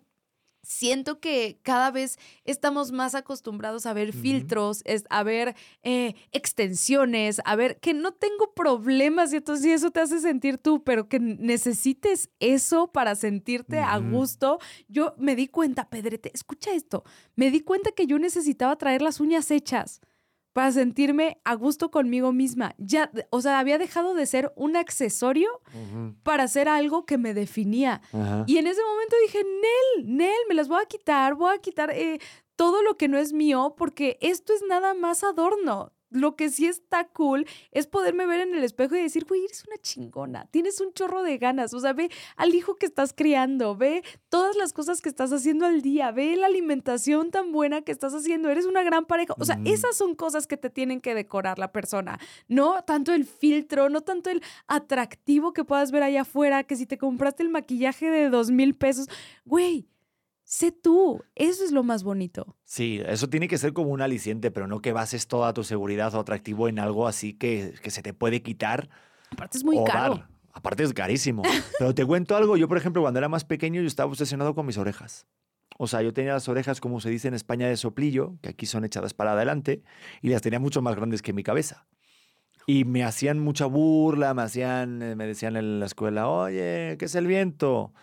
B: siento que cada vez estamos más acostumbrados a ver filtros, es- a ver eh, extensiones, a ver que no tengo problemas y entonces si eso te hace sentir tú, pero que necesites eso para sentirte a gusto. Yo me di cuenta, Pedrete, escucha esto, me di cuenta que yo necesitaba traer las uñas hechas para sentirme a gusto conmigo misma. Ya, o sea, había dejado de ser un accesorio para hacer algo que me definía. Y en ese momento dije, Nel, Nel, me las voy a quitar, voy a quitar eh, todo lo que no es mío porque esto es nada más adorno. Lo que sí está cool es poderme ver en el espejo y decir, güey, eres una chingona, tienes un chorro de ganas, o sea, ve al hijo que estás criando, ve todas las cosas que estás haciendo al día, ve la alimentación tan buena que estás haciendo, eres una gran pareja, o sea, esas son cosas que te tienen que decorar la persona, no tanto el filtro, no tanto el atractivo que puedas ver allá afuera, que si te compraste el maquillaje de dos mil pesos, güey, sé tú, eso es lo más bonito.
A: Sí, eso tiene que ser como un aliciente, pero no que bases toda tu seguridad o atractivo en algo así que, que se te puede quitar
B: Aparte es muy
A: o
B: caro.
A: dar. Aparte es carísimo. [laughs] Pero te cuento algo, yo por ejemplo cuando era más pequeño yo estaba obsesionado con mis orejas. O sea, yo tenía las orejas, como se dice en España, de soplillo, que aquí son echadas para adelante, y las tenía mucho más grandes que mi cabeza. Y me hacían mucha burla, me hacían, eh, me decían en la escuela, oye, ¿qué es el viento?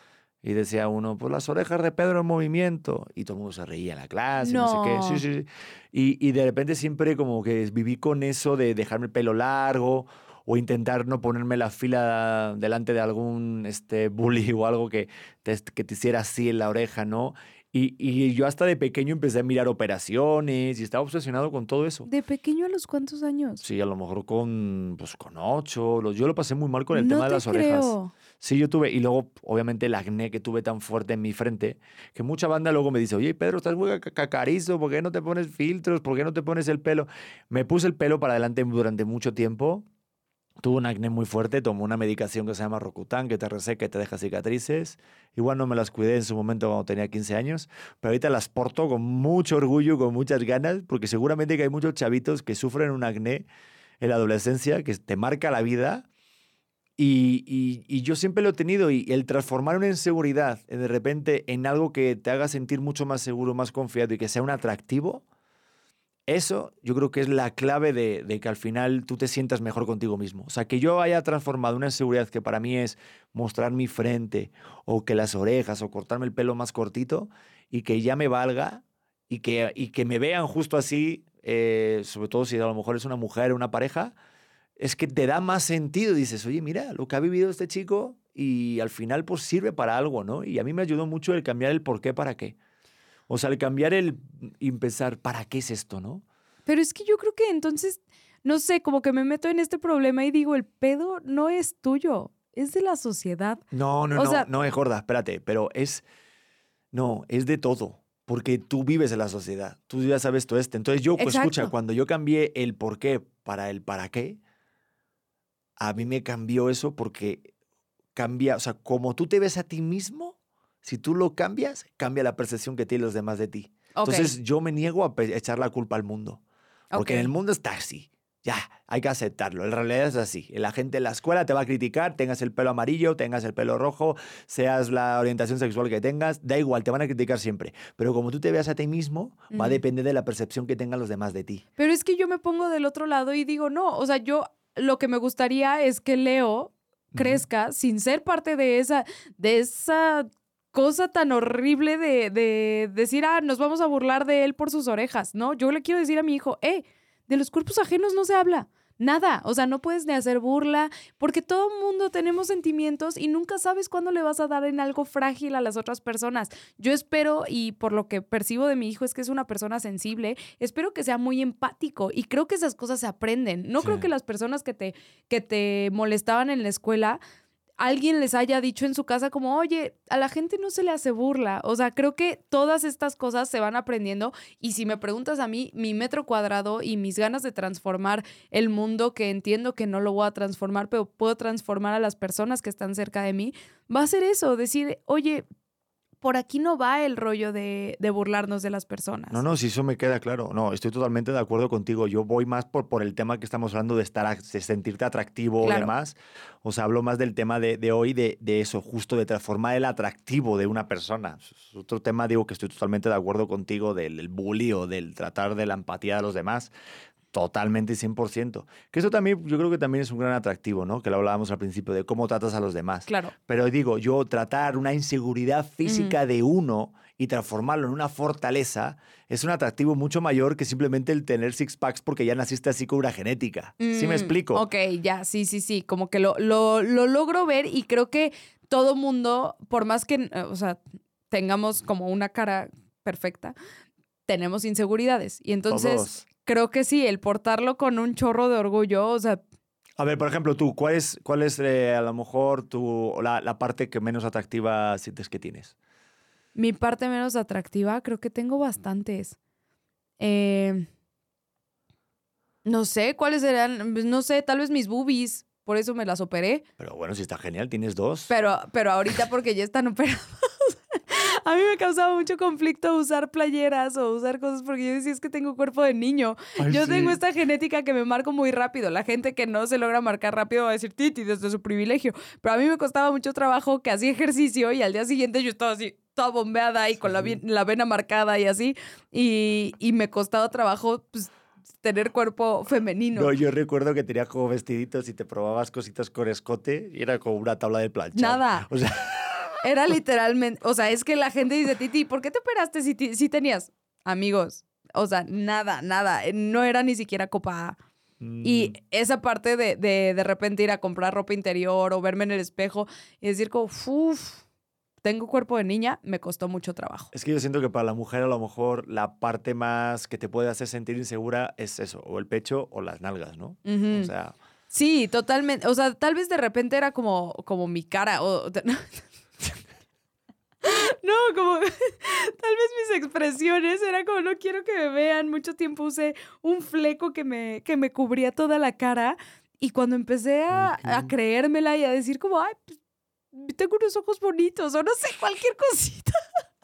A: Y decía uno, pues las orejas de Pedro en movimiento. Y todo el mundo se reía en la clase, no, sé qué. Sí, sí, sí. Y, y de repente siempre como que viví con eso de dejarme el pelo largo o intentar no ponerme la fila delante de algún este, bully [laughs] o algo que te, que te hiciera así en la oreja, ¿no? Y, y, yo hasta de pequeño empecé a mirar operaciones y estaba obsesionado con todo eso.
B: ¿De pequeño a los cuántos años?
A: Sí, a lo mejor con, pues, con ocho. Yo lo pasé muy mal con el tema de las orejas. Sí, yo tuve, y luego obviamente el acné que tuve tan fuerte en mi frente, que mucha banda luego me dice, oye Pedro, estás muy cacarizo, ¿por qué no te pones filtros? ¿Por qué no te pones el pelo? Me puse el pelo para adelante durante mucho tiempo Tuve un acné muy fuerte, tomé una medicación que se llama Rocutan, que te reseca y te deja cicatrices. Igual no me las cuidé en su momento cuando tenía 15 años, pero ahorita las porto con mucho orgullo, con muchas ganas, porque seguramente que hay muchos chavitos que sufren un acné en la adolescencia, que te marca la vida. Y, y, yo siempre lo he tenido, y el transformar una inseguridad de repente en algo que te haga sentir mucho más seguro, más confiado y que sea un atractivo, eso yo creo que es la clave de, que al final tú te sientas mejor contigo mismo. O sea, que yo haya transformado una inseguridad que para mí es mostrar mi frente o que las orejas o cortarme el pelo más cortito y que ya me valga y que, y que me vean justo así, eh, sobre todo si a lo mejor es una mujer una pareja, es que te da más sentido. Dices, oye, mira lo que ha vivido este chico y al final pues sirve para algo, ¿no? Y a mí me ayudó mucho el cambiar el por qué para qué. O sea, el cambiar el y empezar, ¿para qué es esto, no?
B: Pero es que yo creo que entonces, no sé, como que me meto en este problema y digo, el pedo no es tuyo, es de la sociedad.
A: No, no, no, no es gorda, espérate, pero es, no, es de todo. Porque tú vives en la sociedad, tú ya sabes todo esto. Entonces yo, pues escucha, cuando yo cambié el por qué para el para qué, a mí me cambió eso porque cambia, o sea, como tú te ves a ti mismo, si tú lo cambias, cambia la percepción que tienen los demás de ti. Entonces yo me niego a echar la culpa al mundo. Porque en el mundo está así. Ya, hay que aceptarlo. En realidad es así. La gente en la escuela te va a criticar, tengas el pelo amarillo, tengas el pelo rojo, seas la orientación sexual que tengas, da igual, te van a criticar siempre. Pero como tú te veas a ti mismo, va a depender de la percepción que tengan los demás de ti.
B: Pero es que yo me pongo del otro lado y digo, no, o sea, yo lo que me gustaría es que Leo crezca sin ser parte de esa, de esa cosa tan horrible de, decir, ah, nos vamos a burlar de él por sus orejas, ¿no? Yo le quiero decir a mi hijo, eh, de los cuerpos ajenos no se habla. Nada, o sea, no puedes ni hacer burla, porque todo mundo tenemos sentimientos y nunca sabes cuándo le vas a dar en algo frágil a las otras personas. Yo espero, y por lo que percibo de mi hijo es que es una persona sensible, espero que sea muy empático y creo que esas cosas se aprenden. No creo que las personas que te, que te molestaban en la escuela alguien les haya dicho en su casa como, oye, a la gente no se le hace burla. O sea, creo que todas estas cosas se van aprendiendo y si me preguntas a mí, mi metro cuadrado y mis ganas de transformar el mundo, que entiendo que no lo voy a transformar, pero puedo transformar a las personas que están cerca de mí, va a ser eso, decir, oye, por aquí no va el rollo de, burlarnos de las personas.
A: No, no, si eso me queda claro. No, estoy totalmente de acuerdo contigo. Yo voy más por, por el tema que estamos hablando de estar de sentirte atractivo o demás. O sea, hablo más del tema de, hoy, de, de, eso, justo de transformar el atractivo de una persona. Es otro tema, digo, que estoy totalmente de acuerdo contigo del, del bully o del tratar de la empatía de los demás. Totalmente 100%. Que eso también, yo creo que también es un gran atractivo, ¿no? Que lo hablábamos al principio, de cómo tratas a los demás.
B: Claro.
A: Pero digo, yo tratar una inseguridad física de uno y transformarlo en una fortaleza es un atractivo mucho mayor que simplemente el tener six packs porque ya naciste así con una genética. ¿Sí me mm, explico?
B: Ok, ya, sí, sí, sí. Como que lo, lo, lo logro ver y creo que todo mundo, por más que, o sea, tengamos como una cara perfecta, tenemos inseguridades. Y entonces creo que sí, el portarlo con un chorro de orgullo, o sea...
A: A ver, por ejemplo, tú, ¿cuál es, cuál es eh, a lo mejor tu, la, parte que menos atractiva sientes que tienes?
B: Mi parte menos atractiva, creo que tengo bastantes. Eh, no sé, ¿cuáles serán? Pues, no sé, tal vez mis boobies, por eso me las operé.
A: Pero bueno, si está genial, tienes dos.
B: Pero, pero ahorita porque ya están operadas. A mí me causaba mucho conflicto usar playeras o usar cosas porque yo decía es que tengo cuerpo de niño. yo tengo esta genética que me marco muy rápido. La gente que no se logra marcar rápido va a decir Titi desde su privilegio. Pero a mí me costaba mucho trabajo que hacía ejercicio y al día siguiente yo estaba así toda bombeada y con la, la vena marcada y así. Y, y me costaba trabajo pues, tener cuerpo femenino.
A: No, yo recuerdo que tenías como vestiditos y te probabas cositas con escote y era como una tabla de plancha.
B: Nada.
A: O sea,
B: Era literalmente, o sea, es que la gente dice, Titi, ¿por qué te operaste si, ti- si tenías amigos? O sea, nada, nada. eh, No era ni siquiera copa A. Y
A: mm,
B: esa parte de, de de repente ir a comprar ropa interior o verme en el espejo y decir como, uff, tengo cuerpo de niña, me costó mucho trabajo.
A: Es que yo siento que para la mujer a lo mejor la parte más que te puede hacer sentir insegura es eso, o el pecho o las nalgas, ¿no? O sea,
B: Sí, totalmente. O sea, tal vez de repente era como, como mi cara. O, [laughs] no, como [laughs] tal vez mis expresiones era como no quiero que me vean. Mucho tiempo usé un fleco que me, que me cubría toda la cara. Y cuando empecé a, a creérmela y a decir como, ay, pues, tengo unos ojos bonitos o no sé, cualquier cosita. [laughs]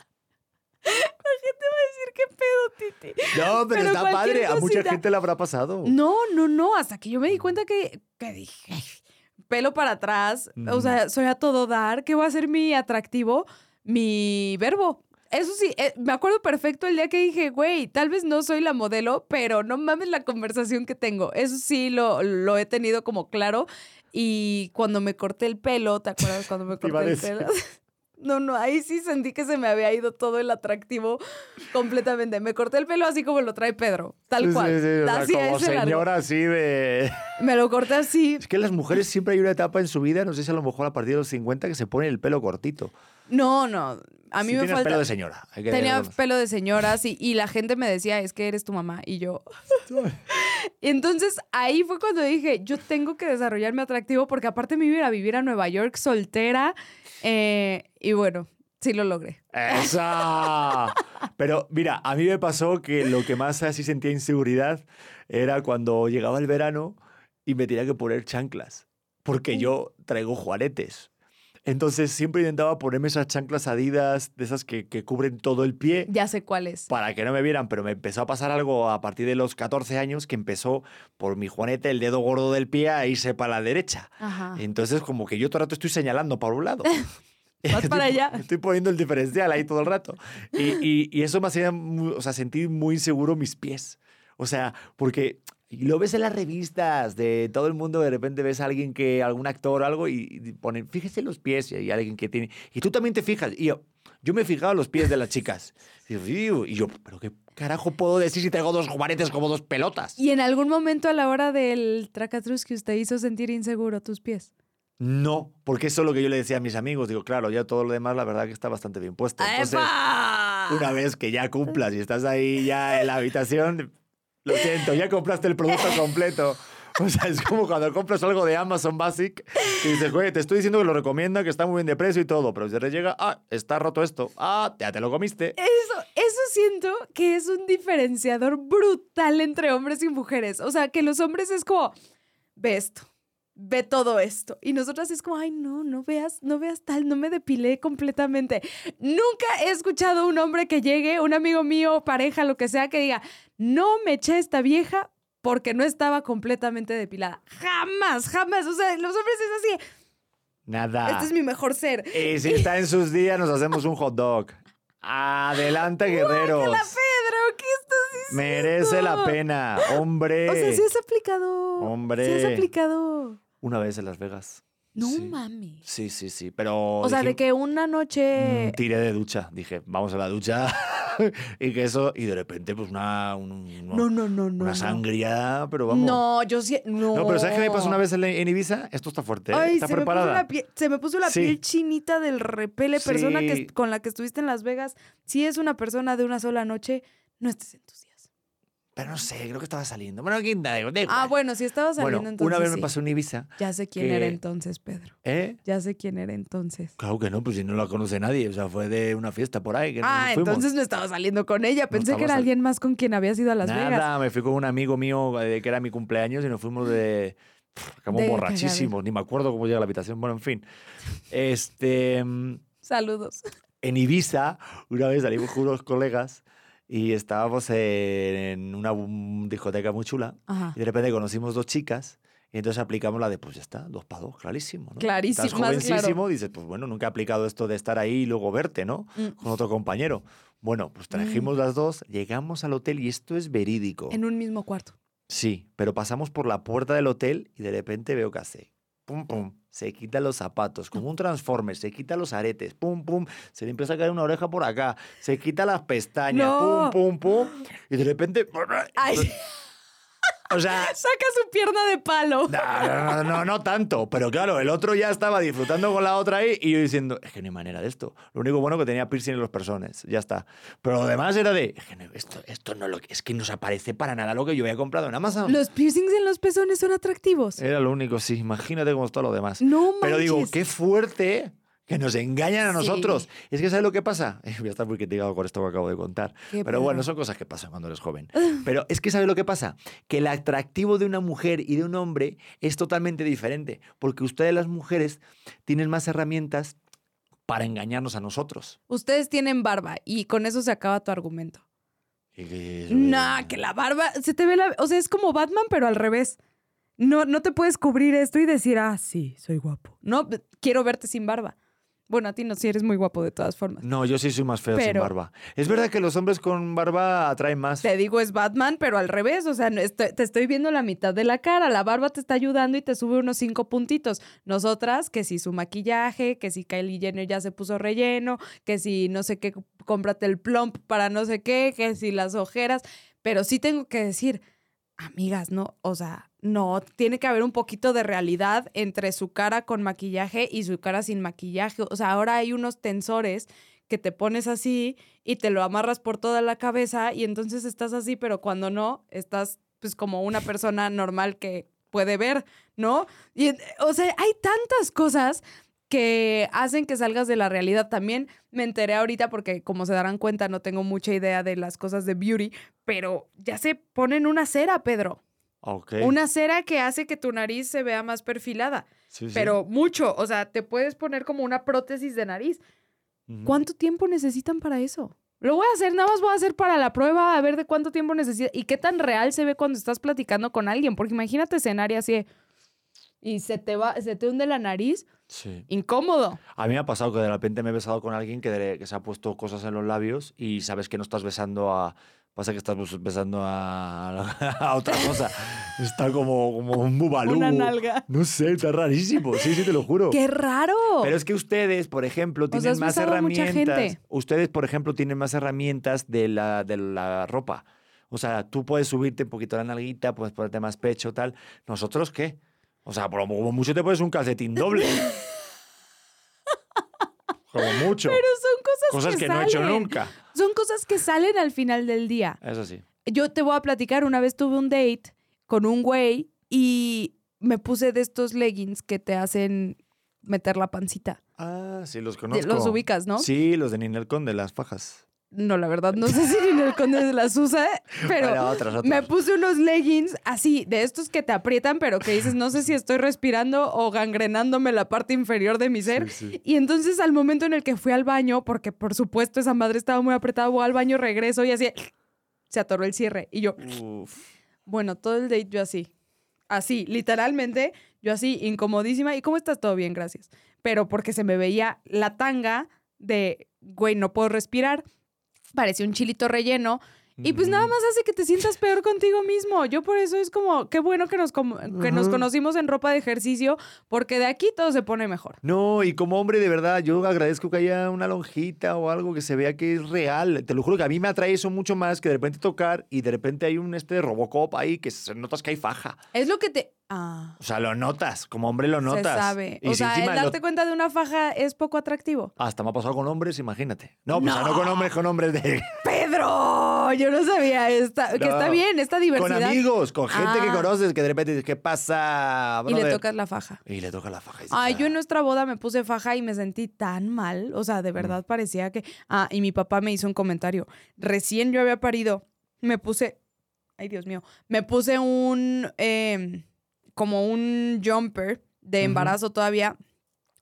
B: La gente va a decir, ¿qué pedo, Titi?
A: no, pero,
B: Pero
A: está padre, a mucha gente le habrá pasado.
B: No, no, no, hasta que yo me di cuenta que, que dije, pelo para atrás, o sea, soy a todo dar, ¿qué va a ser mi atractivo? Mi verbo. Eso sí, eh, me acuerdo perfecto el día que dije, güey, tal vez no soy la modelo, pero no mames la conversación que tengo. Eso sí lo, lo he tenido como claro. Y cuando me corté el pelo, ¿te acuerdas cuando me [laughs] corté el pelo? [laughs] No, no, ahí sí sentí que se me había ido todo el atractivo completamente. Me corté el pelo así como lo trae Pedro, tal cual.
A: sí,
B: Así
A: como
B: largo.
A: señora así de... [laughs]
B: Me lo corté así.
A: Es que las mujeres siempre hay una etapa en su vida, no sé si a lo mejor a partir de los 50, que se pone el pelo cortito.
B: No, no. A mí
A: Sí
B: me
A: tienes
B: falta.
A: pelo de señora. hay que
B: Tenía pelo de señoras y, y la gente me decía, es que eres tu mamá. Y yo. [laughs] entonces ahí fue cuando dije, yo tengo que desarrollar mi atractivo porque aparte me iba a ir a vivir a Nueva York soltera. eh, y bueno, sí lo logré.
A: ¡Esa! Pero mira, a mí me pasó que lo que más así sentía inseguridad era cuando llegaba el verano y me tenía que poner chanclas, porque yo traigo juanetes. Entonces siempre intentaba ponerme esas chanclas adidas, de esas que, que cubren todo el pie,
B: Ya sé cuál es.
A: para que no me vieran, pero me empezó a pasar algo a partir de los 14 años que empezó por mi juanete, el dedo gordo del pie, a irse para la derecha.
B: Ajá.
A: Entonces como que yo todo el rato estoy señalando para un lado. [laughs] [laughs]
B: Vas para allá.
A: Estoy poniendo el diferencial ahí todo el rato. Y, y- y eso me hacía o sea, sentir muy inseguro mis pies. O sea, porque y lo ves en las revistas de todo el mundo, de repente ves a alguien que, algún actor o algo, y, y ponen, fíjese en los pies, y hay alguien que tiene. Y tú también te fijas. Y yo, yo me fijaba en los pies de las chicas. Y yo, y yo, ¿pero qué carajo puedo decir si traigo dos juanetes como dos pelotas?
B: ¿Y en algún momento a la hora del tracatrus que usted hizo sentir inseguro tus pies?
A: No, porque eso es lo que yo le decía a mis amigos. Digo, claro, ya todo lo demás, la verdad que está bastante bien puesto. Entonces,
B: ¡Epa!
A: una vez que ya cumplas y estás ahí ya en la habitación, lo siento, ya compraste el producto [laughs] completo. O sea, es como cuando compras algo de Amazon Basic y dices, güey, te estoy diciendo que lo recomienda, que está muy bien de precio y todo, pero si te llega, ah, está roto esto, ah, ya te lo comiste.
B: Eso, eso siento que es un diferenciador brutal entre hombres y mujeres. O sea, que los hombres es como, ve esto, ve todo esto. Y nosotras es como, ay, no, no veas, no veas tal, no me depilé completamente. Nunca he escuchado a un hombre que llegue, un amigo mío, pareja, lo que sea, que diga, no me eché esta vieja porque no estaba completamente depilada. Jamás, jamás. O sea, los hombres es así,
A: Nada.
B: este es mi mejor ser.
A: Y si está en sus días, nos hacemos un hot dog. Adelante, guerreros.
B: ¡La Pedro! ¿Qué estás diciendo?
A: Merece la pena, hombre.
B: O sea, sí has aplicado.
A: Hombre.
B: Sí has aplicado.
A: Una vez en Las Vegas.
B: No
A: Sí.
B: mames.
A: Sí, sí, sí, pero...
B: O sea, de que una noche.
A: mm, tiré de ducha. Dije, vamos a la ducha. [laughs] y que eso... Y de repente, pues una... un-
B: No, no, no, no.
A: una sangría, pero vamos.
B: No, yo sí. No.
A: No, pero ¿sabes qué me pasó una vez en, en Ibiza? Esto está fuerte. ¿eh?
B: Ay,
A: ¿Está
B: se me, puso
A: preparada?
B: la piel, se me puso la
A: Sí.
B: piel chinita del repele. Persona que,
A: Sí.
B: est- con la que estuviste en Las Vegas, si es una persona de una sola noche, no estés en tus días.
A: Pero no sé, creo que estaba saliendo. Bueno, ¿quién da? Da igual.
B: Ah, bueno, si estaba saliendo
A: Bueno,
B: entonces.
A: una vez me
B: sí.
A: pasó en Ibiza.
B: Ya sé quién
A: que-
B: era entonces, Pedro.
A: ¿Eh?
B: Ya sé quién era entonces.
A: Claro que no, pues si no la conoce nadie. O sea, fue de una fiesta por ahí. Que nos
B: Ah,
A: fuimos.
B: entonces no estaba saliendo con ella. Pensé
A: estaba
B: que era
A: sal-
B: alguien más con quien habías ido a Las
A: Nada,
B: Vegas.
A: me fui con un amigo mío eh, que era mi cumpleaños y nos fuimos de. pff, Acabamos
B: De
A: borrachísimos, ni me acuerdo cómo llega a la habitación. Bueno, en fin. Este. mm,
B: Saludos.
A: En Ibiza, una vez salimos con unos colegas y estábamos en una mm, discoteca muy chula.
B: Ajá.
A: Y de repente conocimos dos chicas Y entonces aplicamos la de, pues ya está, dos para dos, clarísimo. ¿no?
B: Clarísimo,
A: Estás
B: más claro.
A: jovencísimo, dices, pues bueno, nunca he aplicado esto de estar ahí y luego verte, ¿no?
B: Mm.
A: Con otro compañero. Bueno, pues trajimos las dos, llegamos al hotel y esto es verídico.
B: En un mismo cuarto.
A: Sí, pero pasamos por la puerta del hotel y de repente veo que hace pum pum, se quita los zapatos, como un transformer, se quita los aretes, pum pum, se le empieza a caer una oreja por acá, se quita las pestañas,
B: No.
A: pum pum pum, y de repente,
B: Ay,
A: o sea, [laughs]
B: saca su pierna de palo.
A: no, no, no, no tanto, pero claro, el otro ya estaba disfrutando con la otra ahí y yo diciendo, es que no hay manera de esto. Lo único bueno que tenía piercing en los personas, ya está. Pero lo demás era de, es que no, esto, esto no lo, es que no se aparece para nada lo que yo había comprado en Amazon.
B: Los piercings en los pezones son atractivos.
A: Era lo único, sí. Imagínate cómo está lo demás.
B: No
A: Pero digo,
B: manches.
A: qué fuerte que nos engañan a
B: Sí.
A: nosotros. Es que ¿sabes lo que pasa? [laughs] Voy a estar muy criticado con esto que acabo de contar.
B: Qué
A: Pero bueno, son cosas que pasan cuando eres joven. Pero es que ¿sabes lo que pasa? Que el atractivo de una mujer y de un hombre es totalmente diferente. Porque ustedes las mujeres tienen más herramientas para engañarnos a nosotros.
B: Ustedes tienen barba y con eso se acaba tu argumento. Nah, que la barba se te ve la, o sea, es como Batman pero al revés. No no te puedes cubrir esto y decir, "Ah, sí, soy guapo." No, quiero verte sin barba. Bueno, a ti no, si eres muy guapo de todas formas.
A: No, yo sí soy más feo sin barba. Es verdad que los hombres con barba atraen más.
B: Te digo, es Batman, pero al revés. O sea, estoy- te estoy viendo la mitad de la cara. La barba te está ayudando y te sube unos cinco puntitos. Nosotras, que si su maquillaje, que si Kylie Jenner ya se puso relleno, que si no sé qué, cómprate el plump para no sé qué, que si las ojeras. Pero sí tengo que decir, amigas, no, o sea, no, tiene que haber un poquito de realidad entre su cara con maquillaje y su cara sin maquillaje. O sea, ahora hay unos tensores que te pones así y te lo amarras por toda la cabeza y entonces estás así, pero cuando no, estás pues como una persona normal que puede ver, ¿no? Y, o sea, hay tantas cosas que hacen que salgas de la realidad. También me enteré ahorita porque como se darán cuenta no tengo mucha idea de las cosas de beauty, pero ya se ponen una cera, Pedro. Una cera que hace que tu nariz se vea más perfilada,
A: Sí, sí.
B: pero mucho, o sea, te puedes poner como una prótesis de nariz. ¿Cuánto tiempo necesitan para eso? Lo voy a hacer, nada más voy a hacer para la prueba, a ver de cuánto tiempo necesita y qué tan real se ve cuando estás platicando con alguien, porque imagínate escenario así y se te va, se te hunde la nariz,
A: Sí.
B: incómodo.
A: A mí me ha pasado que de repente me he besado con alguien que, de- que se ha puesto cosas en los labios y sabes que no estás besando a. Pasa que estás besando a, a otra cosa. [laughs] Está como, como un bubalú.
B: Una nalga.
A: No sé, está rarísimo. Sí, sí, te lo juro.
B: ¡Qué raro!
A: Pero es que ustedes, por ejemplo, tienen
B: has
A: más
B: a mucha
A: herramientas.
B: gente.
A: Ustedes, por ejemplo, tienen más herramientas de la, de la ropa. O sea, tú puedes subirte un poquito la nalguita, puedes ponerte más pecho, tal. ¿Nosotros qué? O sea, por lo como mucho te pones un calcetín doble. [laughs] como mucho.
B: Pero son cosas,
A: Cosas que, no he hecho
B: salen.
A: nunca.
B: Son cosas que salen al final del día.
A: Eso sí.
B: Yo te voy a platicar, una vez tuve un date con un güey y me puse de estos leggings que te hacen meter la pancita.
A: Ah, sí, los conozco.
B: Los ubicas, ¿no?
A: Sí, los de Ninel Conde, las fajas.
B: No, la verdad, no sé si en el conde las usa, pero
A: Bueno, otras, otras.
B: me puse unos leggings así, de estos que te aprietan, pero que dices, no sé si estoy respirando o gangrenándome la parte inferior de mi ser.
A: Sí, sí.
B: Y entonces al momento en el que fui al baño, porque por supuesto esa madre estaba muy apretada, voy al baño, regreso y así se atoró el cierre. Y yo,
A: Uf.
B: bueno, todo el date yo así. Así, literalmente, yo así, incomodísima. ¿Y cómo estás? Todo bien, gracias. Pero porque se me veía la tanga de, güey, no puedo respirar. Parecía un chilito relleno. Y pues nada más hace que te sientas peor contigo mismo. Yo por eso es como, qué bueno que nos, que nos conocimos en ropa de ejercicio, porque de aquí todo se pone mejor.
A: No, y como hombre, de verdad, yo agradezco que haya una lonjita o algo que se vea que es real. Te lo juro que a mí me atrae eso mucho más que de repente tocar y de repente hay un este Robocop ahí que se notas que hay faja.
B: Es lo que te... Ah,
A: O sea, lo notas, como hombre lo notas.
B: se sabe.
A: Y
B: o
A: si
B: sea, el
A: lo-
B: darte cuenta de una faja es poco atractivo.
A: Hasta me ha pasado con hombres, imagínate. No, pues
B: No.
A: no con hombres, con hombres de...
B: ¡Pedro! Yo no sabía esta, que está bien, esta diversidad.
A: Con amigos, con gente que
B: Ah.
A: conoces, que de repente dices, ¿qué pasa?
B: Y le
A: brother?"
B: tocas la faja.
A: Y le toca la faja.
B: Ay, yo en
A: "Ah".
B: nuestra boda me puse faja y me sentí tan mal. O sea, de verdad parecía que. Ah, y mi papá me hizo un comentario. Recién yo había parido, me puse. Ay, Dios mío. Me puse un. em, como un jumper de embarazo todavía.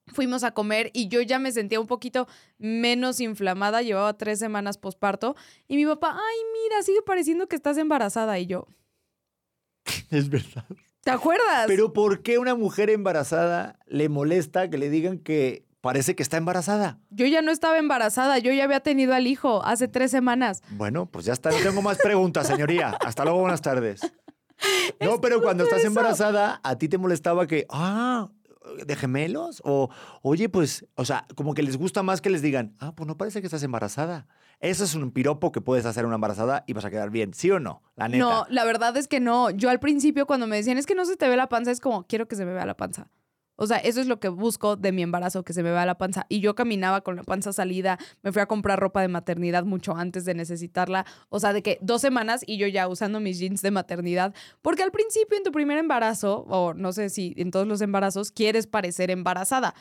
B: Fuimos a comer y yo ya me sentía un poquito menos inflamada. Llevaba tres semanas posparto. Y mi papá, ay, mira, sigue pareciendo que estás embarazada. Y yo, [laughs]
A: Es verdad.
B: ¿Te acuerdas?
A: Pero ¿por qué una mujer embarazada le molesta que le digan que parece que está embarazada?
B: Yo ya no estaba embarazada, yo ya había tenido al hijo hace tres semanas.
A: Bueno, pues ya está, no tengo más preguntas, señoría. Hasta luego, buenas tardes. [laughs] No, pero cuando estás embarazada, a ti te molestaba que, ah, de gemelos o, oye, pues, o sea, como que les gusta más que les digan, ah, pues no parece que estás embarazada. Eso es un piropo que puedes hacer una embarazada y vas a quedar bien, ¿sí o no? La neta.
B: No, la verdad es que no. Yo al principio cuando me decían, es que no se te ve la panza, es como, quiero que se me vea la panza. O sea, eso es lo que busco de mi embarazo, que se me vea la panza. Y yo caminaba con la panza salida, me fui a comprar ropa de maternidad mucho antes de necesitarla. O sea, de que dos semanas y yo ya usando mis jeans de maternidad. Porque al principio en tu primer embarazo, o no sé si en todos los embarazos, quieres parecer embarazada.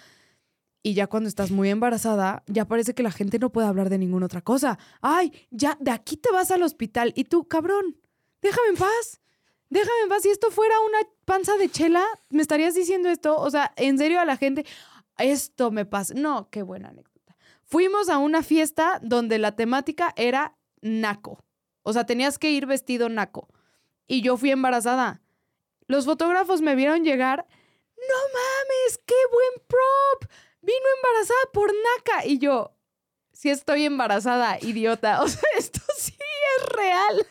B: Y ya cuando estás muy embarazada, ya parece que la gente no puede hablar de ninguna otra cosa. Ay, ya de aquí te vas al hospital y tú, cabrón, déjame en paz. Déjame en paz. Si esto fuera una panza de chela, ¿me estarías diciendo esto? O sea, en serio a la gente, esto me pasa. No, qué buena anécdota. Fuimos a una fiesta donde la temática era naco. O sea, tenías que ir vestido naco. Y yo fui embarazada. Los fotógrafos me vieron llegar. No mames, qué buen prop. Vino embarazada por naca. Y yo, sí estoy embarazada, idiota. [laughs] O sea, esto sí es real.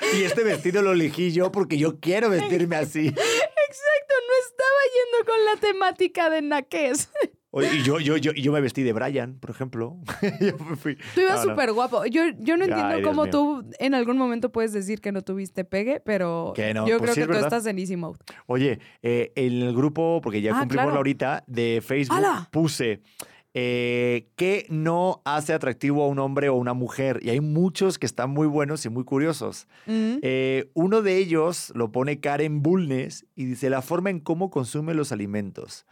B: [laughs]
A: Y este vestido lo elegí yo porque yo quiero vestirme así.
B: Exacto, no estaba yendo con la temática de naques. [laughs]
A: Oye, y yo, yo, yo, yo me vestí de Brian, por ejemplo. [laughs] Yo me fui-
B: Tú ibas
A: No, no.
B: súper guapo. Yo, yo no entiendo cómo tú en algún momento puedes decir que no tuviste pegue, pero
A: no,
B: yo
A: pues
B: creo
A: sí,
B: que
A: es
B: tú
A: verdad.
B: estás en easy mode.
A: Oye, eh, en el grupo, porque ya
B: Ah,
A: cumplimos
B: claro.
A: la horita, de Facebook,
B: ¡Hala!
A: puse eh, qué no hace atractivo a un hombre o una mujer. Y hay muchos que están muy buenos y muy curiosos.
B: Mm.
A: Eh, uno de ellos lo pone Karen Bulnes y dice la forma en cómo consume los alimentos.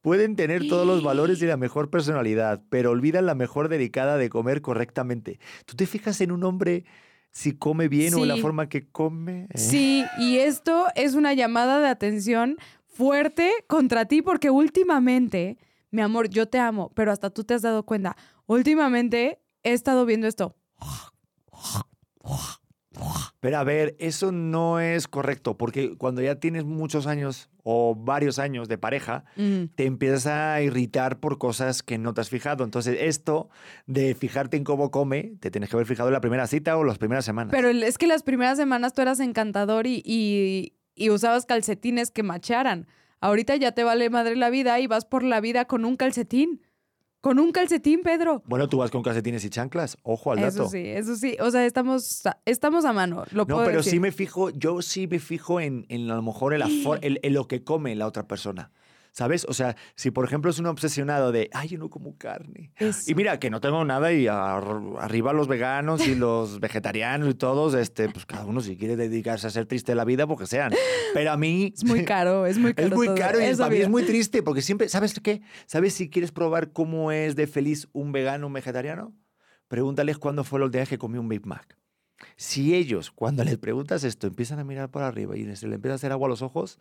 A: Pueden tener todos los valores y la mejor personalidad, pero olvidan la mejor delicada de comer correctamente. ¿Tú te fijas en un hombre si come bien o en la forma que come? Eh,
B: Sí, y esto es una llamada de atención fuerte contra ti porque últimamente, mi amor, yo te amo, pero hasta tú te has dado cuenta, últimamente he estado viendo esto.
A: Pero a ver, eso no es correcto, porque cuando ya tienes muchos años o varios años de pareja,
B: Mm.
A: te empiezas a irritar por cosas que no te has fijado. Entonces, esto de fijarte en cómo come, te tienes que haber fijado en la primera cita o las primeras semanas.
B: Pero es que las primeras semanas tú eras encantador y, y- y usabas calcetines que macharan. Ahorita ya te vale madre la vida y vas por la vida con un calcetín. Con un calcetín, Pedro.
A: Bueno, tú vas con calcetines y chanclas, ojo al dato.
B: Eso sí, eso sí. O sea, estamos, a- estamos a mano. Lo
A: No,
B: puedo
A: pero
B: decir.
A: sí me fijo, yo sí me fijo en, en a lo mejor en, la [gasps] for- en- en lo que come la otra persona. ¿Sabes? O sea, si por ejemplo es un obsesionado de, ay, yo no como carne.
B: Eso.
A: Y mira, que no tengo nada y ar- arriba los veganos y los vegetarianos y todos, este, pues cada uno si quiere dedicarse a ser triste la vida, porque sean. Pero a mí...
B: Es muy caro, es muy [laughs] caro.
A: Es muy
B: todo.
A: caro y para mí es muy triste porque siempre, ¿sabes qué? ¿Sabes si quieres probar cómo es de feliz un vegano un vegetariano? Pregúntales cuándo fue la última vez que comió un Big Mac. Si ellos, cuando les preguntas esto, empiezan a mirar por arriba y se le empieza a hacer agua a los ojos,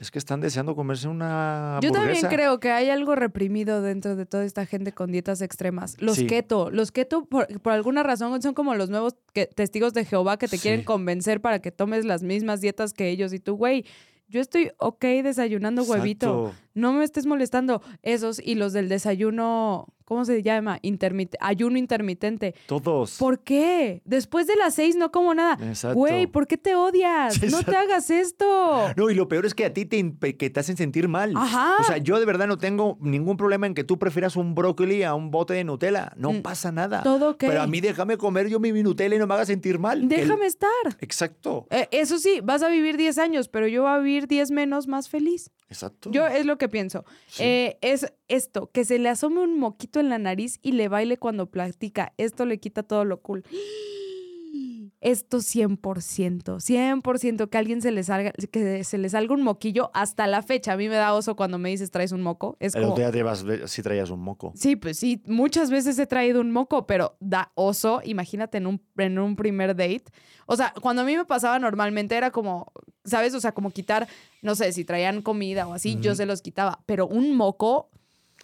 A: es que están deseando comerse una
B: Yo también
A: hamburguesa.
B: creo que hay algo reprimido dentro de toda esta gente con dietas extremas. Los
A: Sí.
B: keto, los keto por, por alguna razón son como los nuevos que- testigos de Jehová que te
A: Sí.
B: quieren convencer para que tomes las mismas dietas que ellos y tú, güey, yo estoy ok desayunando huevito. No me estés molestando. Esos y los del desayuno, ¿cómo se llama? Intermit ayuno intermitente.
A: Todos.
B: ¿Por qué? Después de las seis no como nada.
A: Exacto.
B: Güey, ¿por qué te odias? [laughs] No te hagas esto.
A: No, y lo peor es que a ti te, que te hacen sentir mal.
B: Ajá.
A: O sea, yo de verdad no tengo ningún problema en que tú prefieras un brócoli a un bote de Nutella. No
B: Mm,
A: pasa nada.
B: todo ok.
A: Pero a mí déjame comer yo mi Nutella y no me haga sentir mal. El-
B: Déjame estar.
A: Exacto.
B: Eh, eso sí, vas a vivir 10 años, pero yo voy a vivir 10 menos más feliz.
A: Exacto.
B: Yo es lo que pienso.
A: Sí.
B: Eh, es esto, que se le asome un moquito en la nariz y le baile cuando platica. Esto le quita todo lo cool. Esto 100%, 100% que a alguien se le salga, que se le salga un moquillo hasta la fecha. A mí me da oso cuando me dices traes un moco. Es
A: El
B: como,
A: otro día te vas, si traías un moco.
B: Sí, pues sí, muchas veces he traído un moco, pero da oso, imagínate en un, en un primer date. O sea, cuando a mí me pasaba normalmente era como, ¿sabes? O sea, como quitar, no sé, si traían comida o así, yo se los quitaba, pero un moco,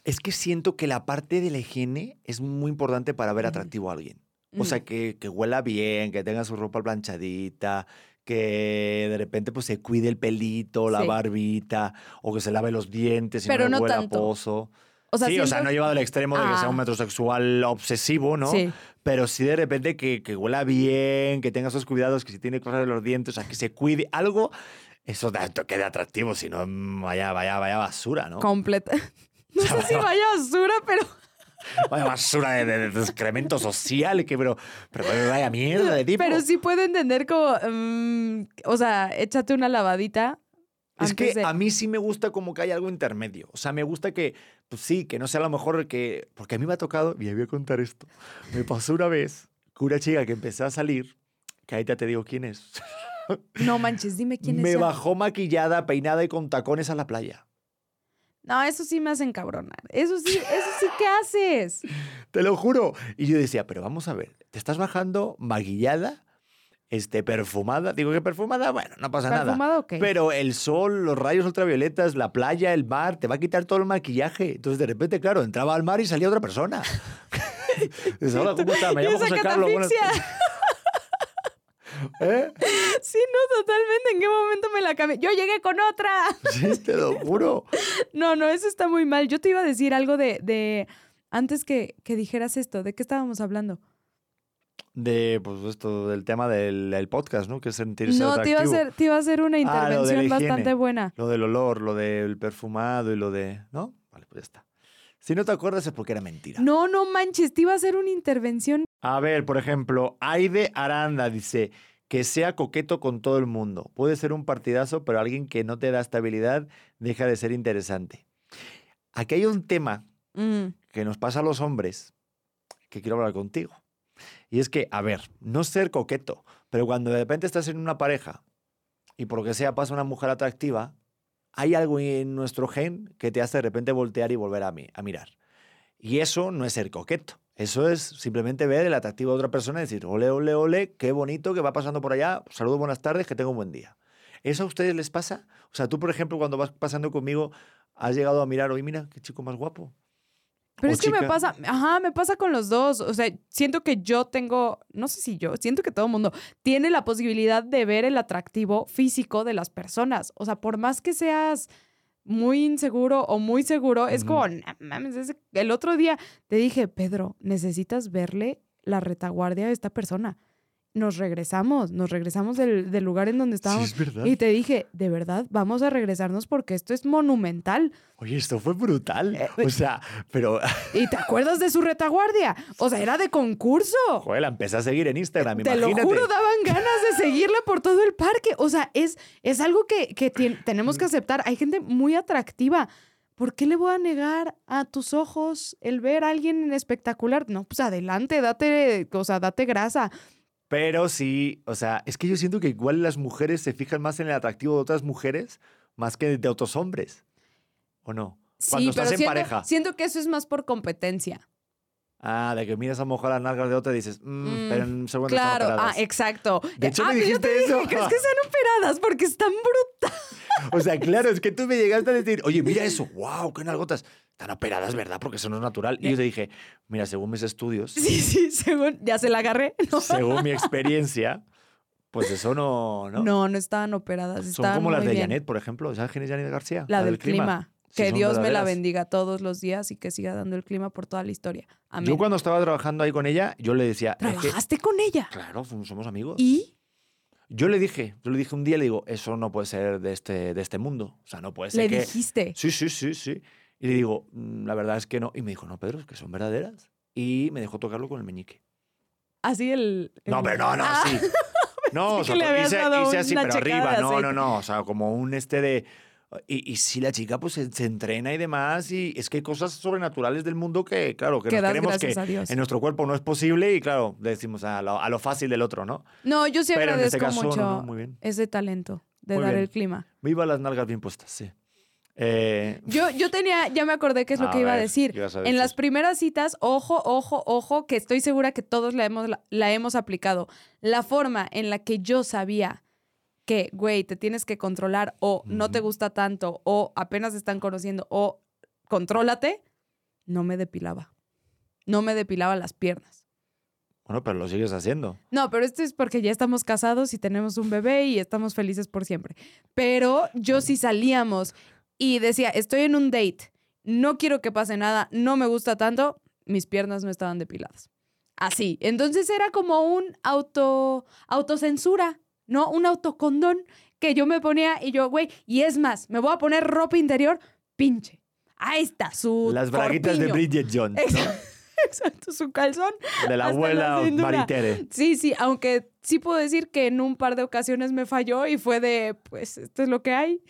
A: Es que siento que la parte de la higiene es muy importante para ver atractivo a alguien. O sea, que, que huela bien, que tenga su ropa planchadita, que de repente pues se cuide el pelito, la
B: Sí.
A: barbita, o que se lave los dientes y
B: Pero
A: no,
B: no
A: huela a
B: tanto.
A: pozo.
B: O sea,
A: sí, o sea, no llevado al extremo de que sea un
B: Ah.
A: metrosexual obsesivo, ¿no?
B: Sí.
A: Pero sí de repente que, que huela bien, que tenga esos cuidados, que si tiene cosas de los dientes, o sea, que se cuide algo, eso da toque de atractivo, si no, vaya, vaya, vaya basura, ¿no?
B: completa. [laughs] No sé si vaya basura, pero
A: Vaya basura de, de- de excremento social, que, pero, pero vaya mierda de tipo.
B: Pero sí puedo entender como, mm, o sea, échate una lavadita.
A: Es que
B: de-
A: a mí sí me gusta como que hay algo intermedio. O sea, me gusta que, pues sí, que no sea a lo mejor que. Porque a mí me ha tocado, y voy a contar esto. Me pasó una vez con una chica que empezó a salir, que ahorita te digo quién es.
B: No manches, dime quién
A: me
B: es. ella.
A: bajó maquillada, peinada y con tacones a la playa.
B: No, eso sí me hacen cabronar. Eso sí, eso sí, ¿qué haces?
A: Te lo juro. Y yo decía, pero vamos a ver, te estás bajando maquillada, este, perfumada. Digo que perfumada, bueno, no pasa nada.
B: ¿Perfumado o qué?
A: Pero el sol, los rayos ultravioletas, la playa, el mar, te va a quitar todo el maquillaje. Entonces, de repente, claro, entraba al mar y salía otra persona. [laughs] Dices, hola, ¿cómo estás? Me
B: ¿Y
A: llamo José Carlos. buenas? ¿Eh?
B: Sí, no, totalmente. ¿En qué momento me la cambié? Yo llegué con otra. [laughs]
A: Sí, te lo juro.
B: No, no, eso está muy mal. Yo te iba a decir algo de, de antes que, que dijeras esto, ¿de qué estábamos hablando?
A: De, pues, esto, del tema del, del podcast, ¿no? Que es sentirse
B: No, te iba, a hacer, te iba a hacer una
A: Ah,
B: intervención
A: higiene.
B: bastante buena.
A: Lo del olor, lo del perfumado y lo de... ¿No? Vale, pues ya está. Si no te acuerdas es porque era mentira.
B: No, no manches, te iba a hacer una intervención.
A: A ver, por ejemplo, Aide Aranda dice que sea coqueto con todo el mundo. Puede ser un partidazo, pero alguien que no te da estabilidad deja de ser interesante. Aquí hay un tema
B: Mm,
A: que nos pasa a los hombres que quiero hablar contigo. Y es que, a ver, no ser coqueto, pero cuando de repente estás en una pareja y por lo que sea pasa una mujer atractiva, hay algo en nuestro gen que te hace de repente voltear y volver a, mi- a mirar. Y eso no es ser coqueto. Eso es simplemente ver el atractivo de otra persona y decir, ole, ole, ole, qué bonito que va pasando por allá, saludos, buenas tardes, que tengo un buen día. ¿Eso a ustedes les pasa? O sea, tú, por ejemplo, cuando vas pasando conmigo, has llegado a mirar, oye, mira, qué chico más guapo.
B: Pero
A: O
B: es que me pasa, ajá, me pasa con los dos. O sea, siento que yo tengo, no sé si yo, siento que todo el mundo tiene la posibilidad de ver el atractivo físico de las personas. O sea, por más que seas muy inseguro o muy seguro, es como, "No mames, es- el otro día te dije, Pedro, necesitas verle la retaguardia a esta persona. Nos regresamos, nos regresamos del, del lugar en donde estábamos.
A: Sí, es verdad.
B: Y te dije, de verdad, vamos a regresarnos porque esto es monumental.
A: Oye, esto fue brutal.
B: Eh,
A: O sea, pero,
B: ¿Y te acuerdas de su retaguardia? O sea, era de concurso.
A: joder, la empecé a seguir en Instagram,
B: Te
A: imagínate.
B: lo juro, daban ganas de seguirla por todo el parque. O sea, es, es algo que, que tenemos que aceptar. Hay gente muy atractiva. ¿Por qué le voy a negar a tus ojos el ver a alguien en espectacular? No, pues adelante, date, o sea, date grasa.
A: Pero sí, o sea, es que yo siento que igual las mujeres se fijan más en el atractivo de otras mujeres más que de otros hombres. ¿O no? Cuando
B: sí,
A: estás
B: pero
A: en
B: siento,
A: pareja.
B: siento que eso es más por competencia.
A: Ah, de que miras a mejor las nalgas de otra y dices, mmm,
B: Mm,
A: pero en segundo
B: Claro,
A: están
B: ah, exacto.
A: De hecho,
B: ah,
A: me
B: pero yo
A: dijiste
B: te dije,
A: eso.
B: ¿crees que sean operadas? Porque están brutales. [laughs]
A: O sea, claro, es que tú me llegaste a decir, oye, mira eso, wow, qué nalgotas. Están operadas, ¿verdad? Porque eso no es natural. Y yo te dije, mira, según mis estudios,
B: Sí, sí, [laughs] según, ya se la agarré. No,
A: según mi [laughs] experiencia, pues eso no... No,
B: no, no estaban operadas.
A: Son
B: estaban
A: como las de
B: bien.
A: Janet, por ejemplo. ¿Sabes quién es Janet García?
B: La, del clima.
A: Sí,
B: Que Dios me la bendiga todos los días y que siga dando el clima por toda la historia. Amén.
A: Yo cuando estaba trabajando ahí con ella, yo le decía, es que,
B: ¿Trabajaste con ella?
A: claro, somos amigos.
B: ¿Y?
A: Yo le dije, yo le dije un día, le digo, eso no puede ser de este, de este mundo. O sea, no puede ser
B: Le
A: que...
B: dijiste.
A: Sí, sí, sí, sí. Y le digo, "Mm, la verdad es que no. Y me dijo, no, Pedro, es que son verdaderas. Y me dejó tocarlo con el meñique.
B: Así el...
A: No,
B: el-
A: pero no, no,
B: Ah,
A: sí. [laughs] No, o sea,
B: le
A: hice, hice así, pero arriba. No, no, no. O sea, como un este de. Y, y sí, la chica pues se, se entrena y demás. Y es que hay cosas sobrenaturales del mundo que, claro, que,
B: Que
A: nos
B: das
A: creemos que en nuestro cuerpo no es posible. Y claro, decimos a lo, a lo fácil del otro, ¿no?
B: No, yo sí
A: Pero este
B: agradezco
A: caso,
B: mucho
A: no, no,
B: ese talento de
A: Muy
B: dar
A: bien.
B: el clima.
A: Viva las nalgas bien puestas, sí. Eh,
B: Yo, yo tenía, ya me acordé qué es lo
A: A
B: que iba a
A: ver,
B: decir.
A: ¿qué ibas a
B: En las
A: decir?
B: primeras citas, ojo, ojo, ojo, que estoy segura que todos la hemos, la hemos aplicado. La forma en la que yo sabía que, güey, te tienes que controlar o no te gusta tanto o apenas están conociendo o contrólate, no me depilaba. No me depilaba las piernas.
A: Bueno, pero lo sigues haciendo.
B: No, pero esto es porque ya estamos casados y tenemos un bebé y estamos felices por siempre. Pero yo sí salíamos y decía, estoy en un date, no quiero que pase nada, no me gusta tanto, mis piernas no estaban depiladas. Así. Entonces era como un auto, autocensura, ¿no? Un autocondón que yo me ponía y yo, güey, y es más, me voy a poner ropa interior, pinche. Ahí está, su.
A: Las braguitas de. Bridget Jones, ¿no? [laughs]
B: Exacto, su calzón.
A: De la abuela
B: cintura.
A: Maritere.
B: Sí, sí, aunque sí puedo decir que en un par de ocasiones me falló y fue de, pues, esto es lo que hay.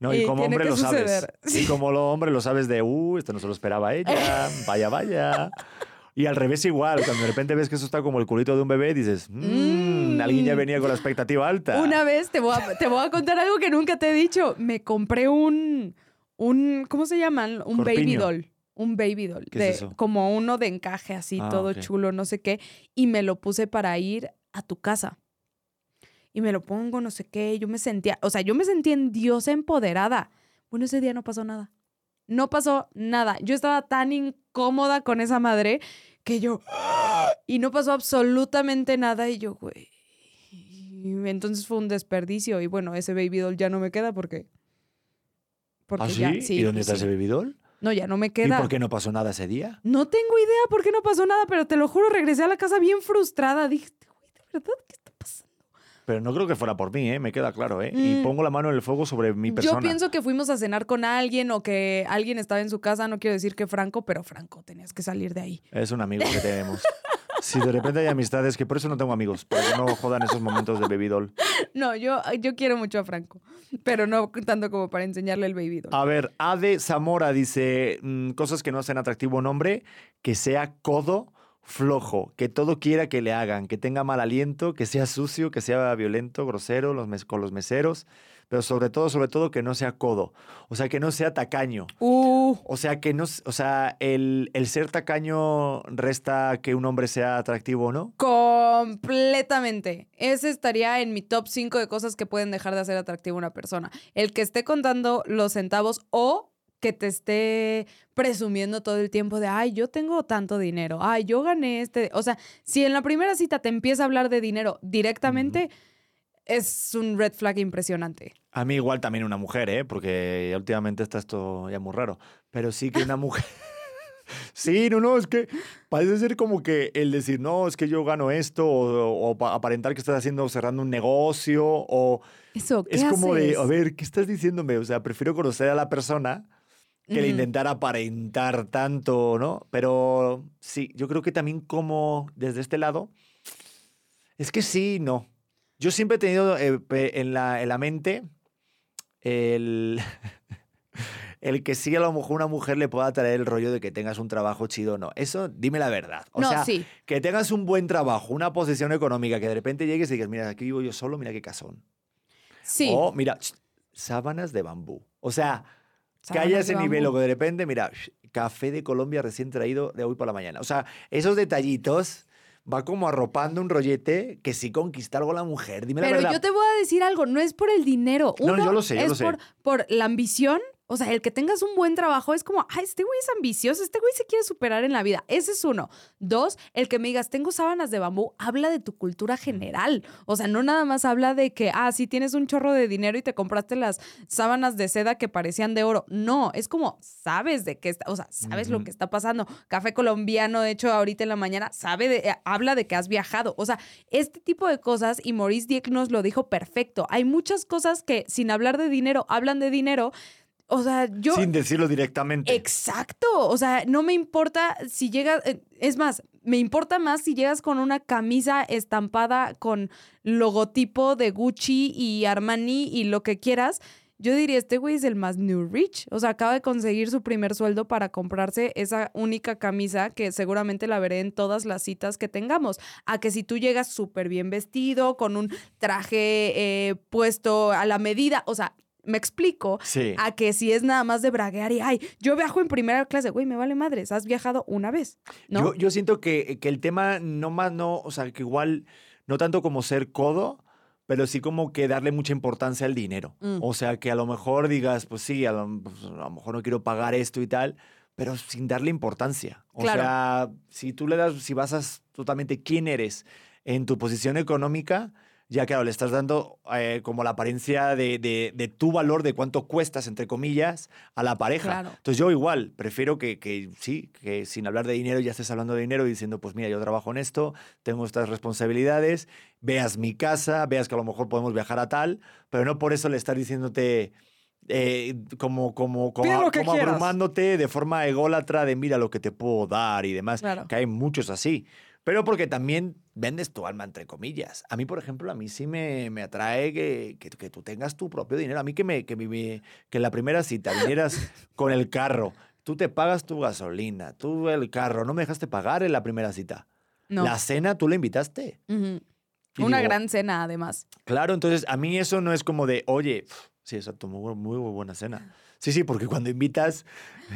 A: No, y
B: Y
A: como hombre lo sabes. Y como lo hombre lo sabes de, uh, esto no se lo esperaba ella, [laughs] vaya, vaya. Y al revés igual, cuando de repente ves que eso está como el culito de un bebé, dices, mmm,
B: Mm.
A: alguien ya venía con la expectativa alta.
B: Una vez te voy, a, te voy a contar algo que nunca te he dicho. Me compré un, un ¿cómo se llaman? Un baby doll. Un baby doll.
A: ¿Qué
B: de-
A: es eso?
B: Como uno de encaje así,
A: Ah,
B: todo chulo, no sé qué. Y me lo puse para ir a tu casa. Y me lo pongo, no sé qué. Yo me sentía, o sea, yo me sentía en diosa empoderada. Bueno, ese día no pasó nada. No pasó nada. Yo estaba tan incómoda con esa madre que yo... Y no pasó absolutamente nada. Y yo, güey. y Entonces fue un desperdicio. Y bueno, ese baby doll ya no me queda porque... Porque
A: ¿Ah, sí?
B: ya, sí,
A: ¿Y dónde está ese bebidol?
B: No, ya no me
A: ¿Y
B: queda.
A: por qué no pasó nada ese día?
B: No tengo idea por qué no pasó nada, pero te lo juro, regresé a la casa bien frustrada. Dije, güey, ¿de verdad pasando?
A: Pero no creo que fuera por mí, ¿eh? Me queda claro, ¿eh? Y
B: Mm.
A: pongo la mano en el fuego sobre mi persona.
B: Yo pienso que fuimos a cenar con alguien o que alguien estaba en su casa. No quiero decir que Franco, pero Franco, tenías que salir de ahí.
A: Es un amigo que tenemos. [laughs] Si de repente hay amistades, que por eso no tengo amigos, para que no jodan esos momentos de bebidol.
B: No, yo, yo quiero mucho a Franco, pero no tanto como para enseñarle el baby doll.
A: A ver, Ade Zamora dice mm, cosas que no hacen atractivo un hombre, que sea codo, flojo, que todo quiera que le hagan, que tenga mal aliento, que sea sucio, que sea violento, grosero los mes- con los meseros, pero sobre todo, sobre todo, que no sea codo. O sea, que no sea tacaño.
B: Uh,
A: O sea, que no, o sea, el, el ser tacaño resta que un hombre sea atractivo o no.
B: completamente. Ese estaría en mi top 5 de cosas que pueden dejar de hacer atractivo a una persona. El que esté contando los centavos o que te esté presumiendo todo el tiempo de, ay, yo tengo tanto dinero, ay, yo gané este. O sea, si en la primera cita te empieza a hablar de dinero directamente, es un red flag impresionante.
A: A mí igual también una mujer, ¿eh? Porque últimamente está esto ya muy raro. Pero sí que una mujer... [laughs] sí, no, no, es que parece ser como que el decir, no, es que yo gano esto, o, o pa- aparentar que estás haciendo, cerrando un negocio, o
B: Eso, ¿qué
A: es como de, a ver, ¿qué estás diciéndome? O sea, prefiero conocer a la persona que le
B: Ujú.
A: intentar aparentar tanto, ¿no? Pero sí, yo creo que también como desde este lado, es que sí, no. Yo siempre he tenido eh, en, la, en la mente el, [laughs] el que sí a lo mejor una mujer le pueda traer el rollo de que tengas un trabajo chido o no. Eso, dime la verdad. O
B: no,
A: sea,
B: sí.
A: que tengas un buen trabajo, una posición económica, que de repente llegues y digas, mira, aquí vivo yo solo, mira qué casón.
B: Sí.
A: O, mira, sábanas de bambú. O sea, que
B: Sábanas
A: haya
B: de
A: ese nivel que de repente, mira, café de Colombia recién traído de hoy por la mañana. O sea, esos detallitos va como arropando un rollete que sí conquista algo a la mujer. Dime la
B: Pero
A: verdad.
B: yo te voy a decir algo, no es por el dinero.
A: No,
B: Uno
A: yo lo sé, yo
B: es
A: lo sé.
B: Por, por la ambición. O sea, el que tengas un buen trabajo es como, ah, este güey es ambicioso, este güey se quiere superar en la vida. Ese es uno. Dos, el que me digas, tengo sábanas de bambú, habla de tu cultura general. O sea, no nada más habla de que, ah, sí tienes un chorro de dinero y te compraste las sábanas de seda que parecían de oro. No, es como, sabes de qué está, o sea, sabes lo que está pasando. Café colombiano, de hecho, ahorita en la mañana, sabe de, eh, habla de que has viajado. O sea, este tipo de cosas, y Maurice Dieck nos lo dijo perfecto. Hay muchas cosas que, sin hablar de dinero, hablan de dinero. O sea, yo.
A: Sin decirlo directamente.
B: Exacto. O sea, no me importa si llegas. eh, Es más, me importa más si llegas con una camisa estampada con logotipo de Gucci y Armani y lo que quieras. Yo diría, este güey es el más new rich. O sea, acaba de conseguir su primer sueldo para comprarse esa única camisa que seguramente la veré en todas las citas que tengamos. A que si tú llegas súper bien vestido, con un traje eh, puesto a la medida, o sea, me explico
A: Sí.
B: a que si es nada más de braguear y, ay, yo viajo en primera clase, güey, me vale madres, has viajado una vez, ¿no?
A: Yo, yo siento que, que el tema no más, no, o sea, que igual, no tanto como ser codo, pero sí como que darle mucha importancia al dinero.
B: Mm.
A: O sea, que a lo mejor digas, pues sí, a lo, pues, a lo mejor no quiero pagar esto y tal, pero sin darle importancia. O
B: Claro.
A: sea, si tú le das, si basas totalmente quién eres en tu posición económica, ya claro, le estás dando eh, como la apariencia de, de- de tu valor, de cuánto cuestas, entre comillas, a la pareja.
B: Claro.
A: Entonces yo igual, prefiero que, que sí, que sin hablar de dinero ya estés hablando de dinero y diciendo, pues mira, yo trabajo en esto, tengo estas responsabilidades, veas mi casa, veas que a lo mejor podemos viajar a tal, pero no por eso le estar diciéndote eh, como, como, como, como abrumándote de forma ególatra de mira lo que te puedo dar y demás,
B: Claro.
A: que hay muchos así. Pero porque también vendes tu alma, entre comillas. A mí, por ejemplo, a mí sí me, me atrae que, que, que tú tengas tu propio dinero. A mí que, me, que, mi- que en la primera cita vinieras con el carro, tú te pagas tu gasolina, tú el carro, no me dejaste pagar en la primera cita.
B: No.
A: La cena tú la invitaste. Y
B: Una
A: digo,
B: gran cena, además.
A: Claro, entonces a mí eso no es como de, oye, sí, exacto, muy, muy buena cena. Sí, sí, porque cuando invitas,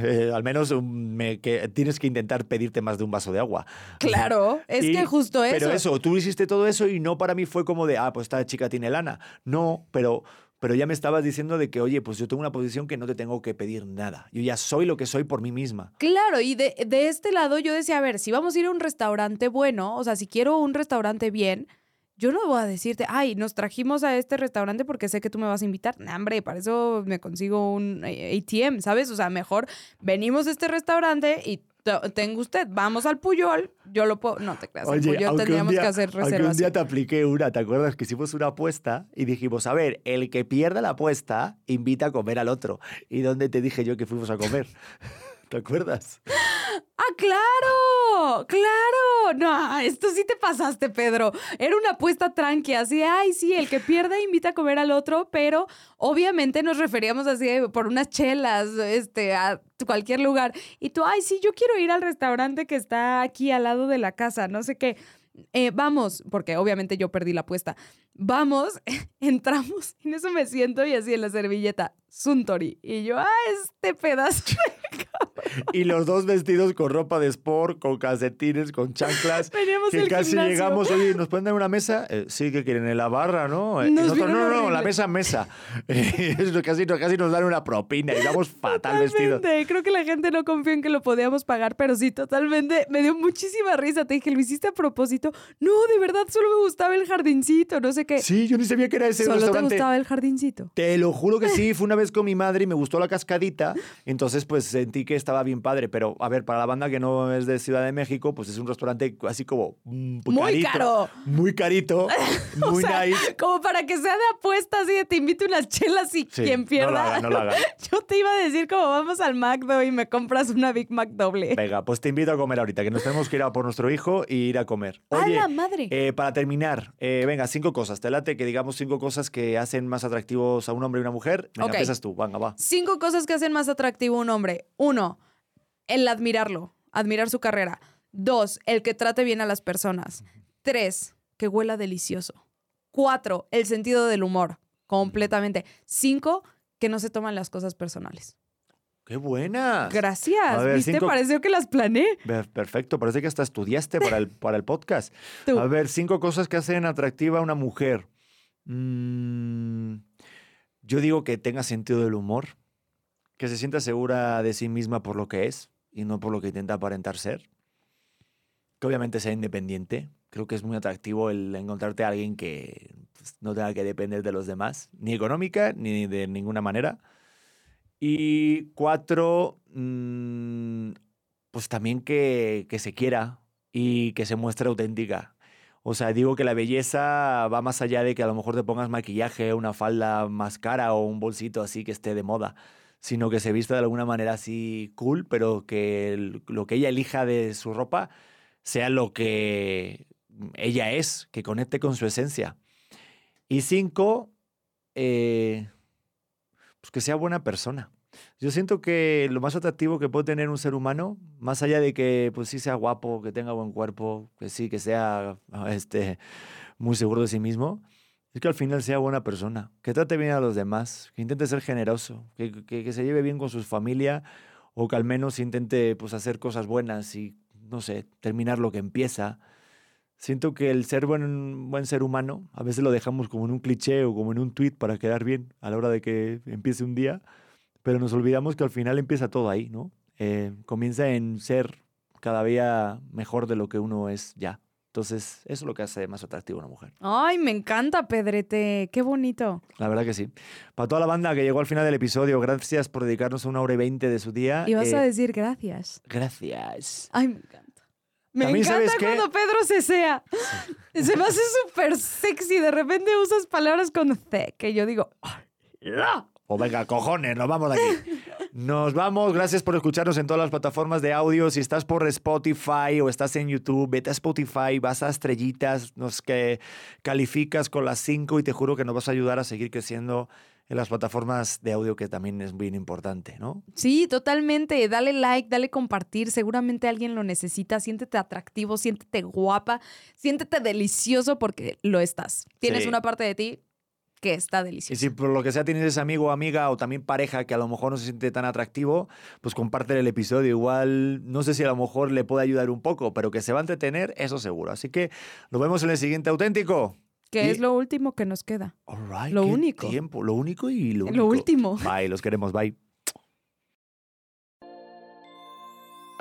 A: eh, al menos me- que tienes que intentar pedirte más de un vaso de agua.
B: Claro, [laughs] es
A: Y-
B: que justo eso.
A: Pero eso, tú hiciste todo eso y no para mí fue como de, ah, pues esta chica tiene lana. No, pero, pero ya me estabas diciendo de que, oye, pues yo tengo una posición que no te tengo que pedir nada. Yo ya soy lo que soy por mí misma.
B: Claro, y de, de este lado yo decía, a ver, si vamos a ir a un restaurante bueno, o sea, si quiero un restaurante bien, yo no voy a decirte, ay, nos trajimos a este restaurante porque sé que tú me vas a invitar. Nah, hombre, para eso me consigo un eh, ATM, ¿sabes? O sea, mejor venimos a este restaurante y t- tenga usted, vamos al Puyol, yo lo puedo, no te creas, Puyol
A: aunque un
B: tendríamos
A: día-
B: que hacer
A: aunque un día
B: reservación.
A: te apliqué una, ¿te acuerdas? Que hicimos una apuesta y dijimos, a ver, el que pierda la apuesta invita a comer al otro. ¿Y dónde te dije yo que fuimos a comer? [laughs] ¿Te acuerdas?
B: ¡Ah, claro! ¡Claro! No, esto sí te pasaste, Pedro. Era una apuesta tranqui, así, ay, sí, el que pierda invita a comer al otro, pero obviamente nos referíamos así de, por unas chelas, este, a cualquier lugar. Y tú, ay, sí, yo quiero ir al restaurante que está aquí al lado de la casa, no sé qué. Eh, vamos, porque obviamente yo perdí la apuesta. Vamos, [laughs] entramos, en eso me siento y así en la servilleta, Suntory. Y yo, ah, este pedazo.
A: Y los dos vestidos con ropa de sport, con calcetines, con chanclas.
B: Veníamos
A: que casi
B: gimnasio.
A: llegamos, oye, ¿nos pueden dar una mesa? Eh, sí, que quieren en la barra, ¿no? Eh, nosotros, no, no, no, la mesa, mesa. [laughs] Casi, casi nos dan una propina y vamos fatal vestidos.
B: Creo que la gente no confió en que lo podíamos pagar, pero sí, totalmente. Me dio muchísima risa. Te dije, ¿lo hiciste a propósito? No, de verdad, solo me gustaba el jardincito, no sé qué.
A: Sí, yo ni sabía que era ese
B: solo te
A: restaurante.
B: gustaba el jardincito.
A: Te lo juro que sí, [laughs] fue una vez con mi madre y me gustó la cascadita, entonces pues sentí que estaba bien padre, pero a ver, para la banda que no es de Ciudad de México, pues es un restaurante así como mm,
B: Muy
A: carito,
B: caro.
A: muy carito, [laughs]
B: O
A: muy
B: sea,
A: nice.
B: como para que sea de apuesta, así de te invito unas chelas y
A: Sí,
B: quien
A: no
B: pierda.
A: la hagan, no la hagan. [laughs]
B: Yo te iba a decir como vamos al McDo y me compras una Big Mac doble.
A: Venga, pues te invito a comer ahorita, que nos tenemos que ir a por nuestro hijo y ir a comer.
B: ¡A la madre!
A: eh, para terminar, eh, venga, cinco cosas. Te late que digamos cinco cosas que hacen más atractivos a un hombre y una mujer. Venga,
B: Ok.
A: empiezas tú, venga, va.
B: Cinco cosas que hacen más atractivo a un hombre. Uno, el admirarlo, admirar su carrera. Dos, el que trate bien a las personas. Tres, que huela delicioso. Cuatro, el sentido del humor, completamente. Cinco, que no se toman las cosas personales.
A: ¡Qué buenas!
B: Gracias.
A: Ver,
B: ¿Viste?
A: cinco-
B: Pareció que las planeé.
A: Perfecto, parece que hasta estudiaste para el, para el podcast. [laughs]
B: Tú.
A: A ver, cinco cosas que hacen atractiva a una mujer. Mm, yo digo que tenga sentido del humor, que se sienta segura de sí misma por lo que es y no por lo que intenta aparentar ser. Que obviamente sea independiente. Creo que es muy atractivo el encontrarte a alguien que pues, no tenga que depender de los demás, ni económica ni de ninguna manera. Y cuatro, mm, pues también que, que se quiera y que se muestre auténtica. O sea, digo que la belleza va más allá de que a lo mejor te pongas maquillaje, una falda más cara o un bolsito así que esté de moda, sino que se vista de alguna manera así cool, pero que lo que ella elija de su ropa sea lo que ella es, que conecte con su esencia. Y cinco, eh, pues que sea buena persona. Yo siento que lo más atractivo que puede tener un ser humano, más allá de que pues sí sea guapo, que tenga buen cuerpo, que sí, que sea este, muy seguro de sí mismo, es que al final sea buena persona, que trate bien a los demás, que intente ser generoso, que, que- se lleve bien con su familia o que al menos intente pues hacer cosas buenas y, no sé, terminar lo que empieza. Siento que el ser buen, buen ser humano a veces lo dejamos como en un cliché o como en un tweet para quedar bien a la hora de que empiece un día, pero nos olvidamos que al final empieza todo ahí, ¿no? eh, comienza en ser cada día mejor de lo que uno es ya. Entonces, eso es lo que hace más atractivo a una mujer.
B: Ay, me encanta, Pedrete. Qué bonito.
A: La verdad que sí. Para toda la banda que llegó al final del episodio, gracias por dedicarnos una hora y veinte de su día.
B: Y vas
A: Eh,
B: a decir gracias.
A: Gracias.
B: Ay, me encanta. Me
A: También,
B: encanta cuando Pedro se sea. Se me hace súper sexy. De repente usas palabras con C, que yo digo, "Ay, no".
A: O venga, cojones, nos vamos de aquí. [laughs] Nos vamos, gracias por escucharnos en todas las plataformas de audio. Si estás por Spotify o estás en YouTube, vete a Spotify, vas a estrellitas, nos que calificas con las 5 y te juro que nos vas a ayudar a seguir creciendo en las plataformas de audio, que también es bien importante, ¿no?
B: Sí, totalmente. Dale like, dale compartir. Seguramente alguien lo necesita. Siéntete atractivo, siéntete guapa, siéntete delicioso porque lo estás. Tienes
A: Sí.
B: una parte de ti que está
A: Y
B: deliciosa.
A: si por lo que sea tienes ese amigo o amiga o también pareja que a lo mejor no se siente tan atractivo, pues comparte el episodio. Igual, no sé si a lo mejor le puede ayudar un poco, pero que se va a entretener, eso seguro. Así que nos vemos en el siguiente auténtico.
B: Que
A: Y-
B: es lo último que nos queda.
A: All right,
B: Lo
A: qué
B: único.
A: Tiempo, lo único y lo,
B: Lo
A: único.
B: último.
A: Bye, los queremos, bye.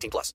C: 18 plus.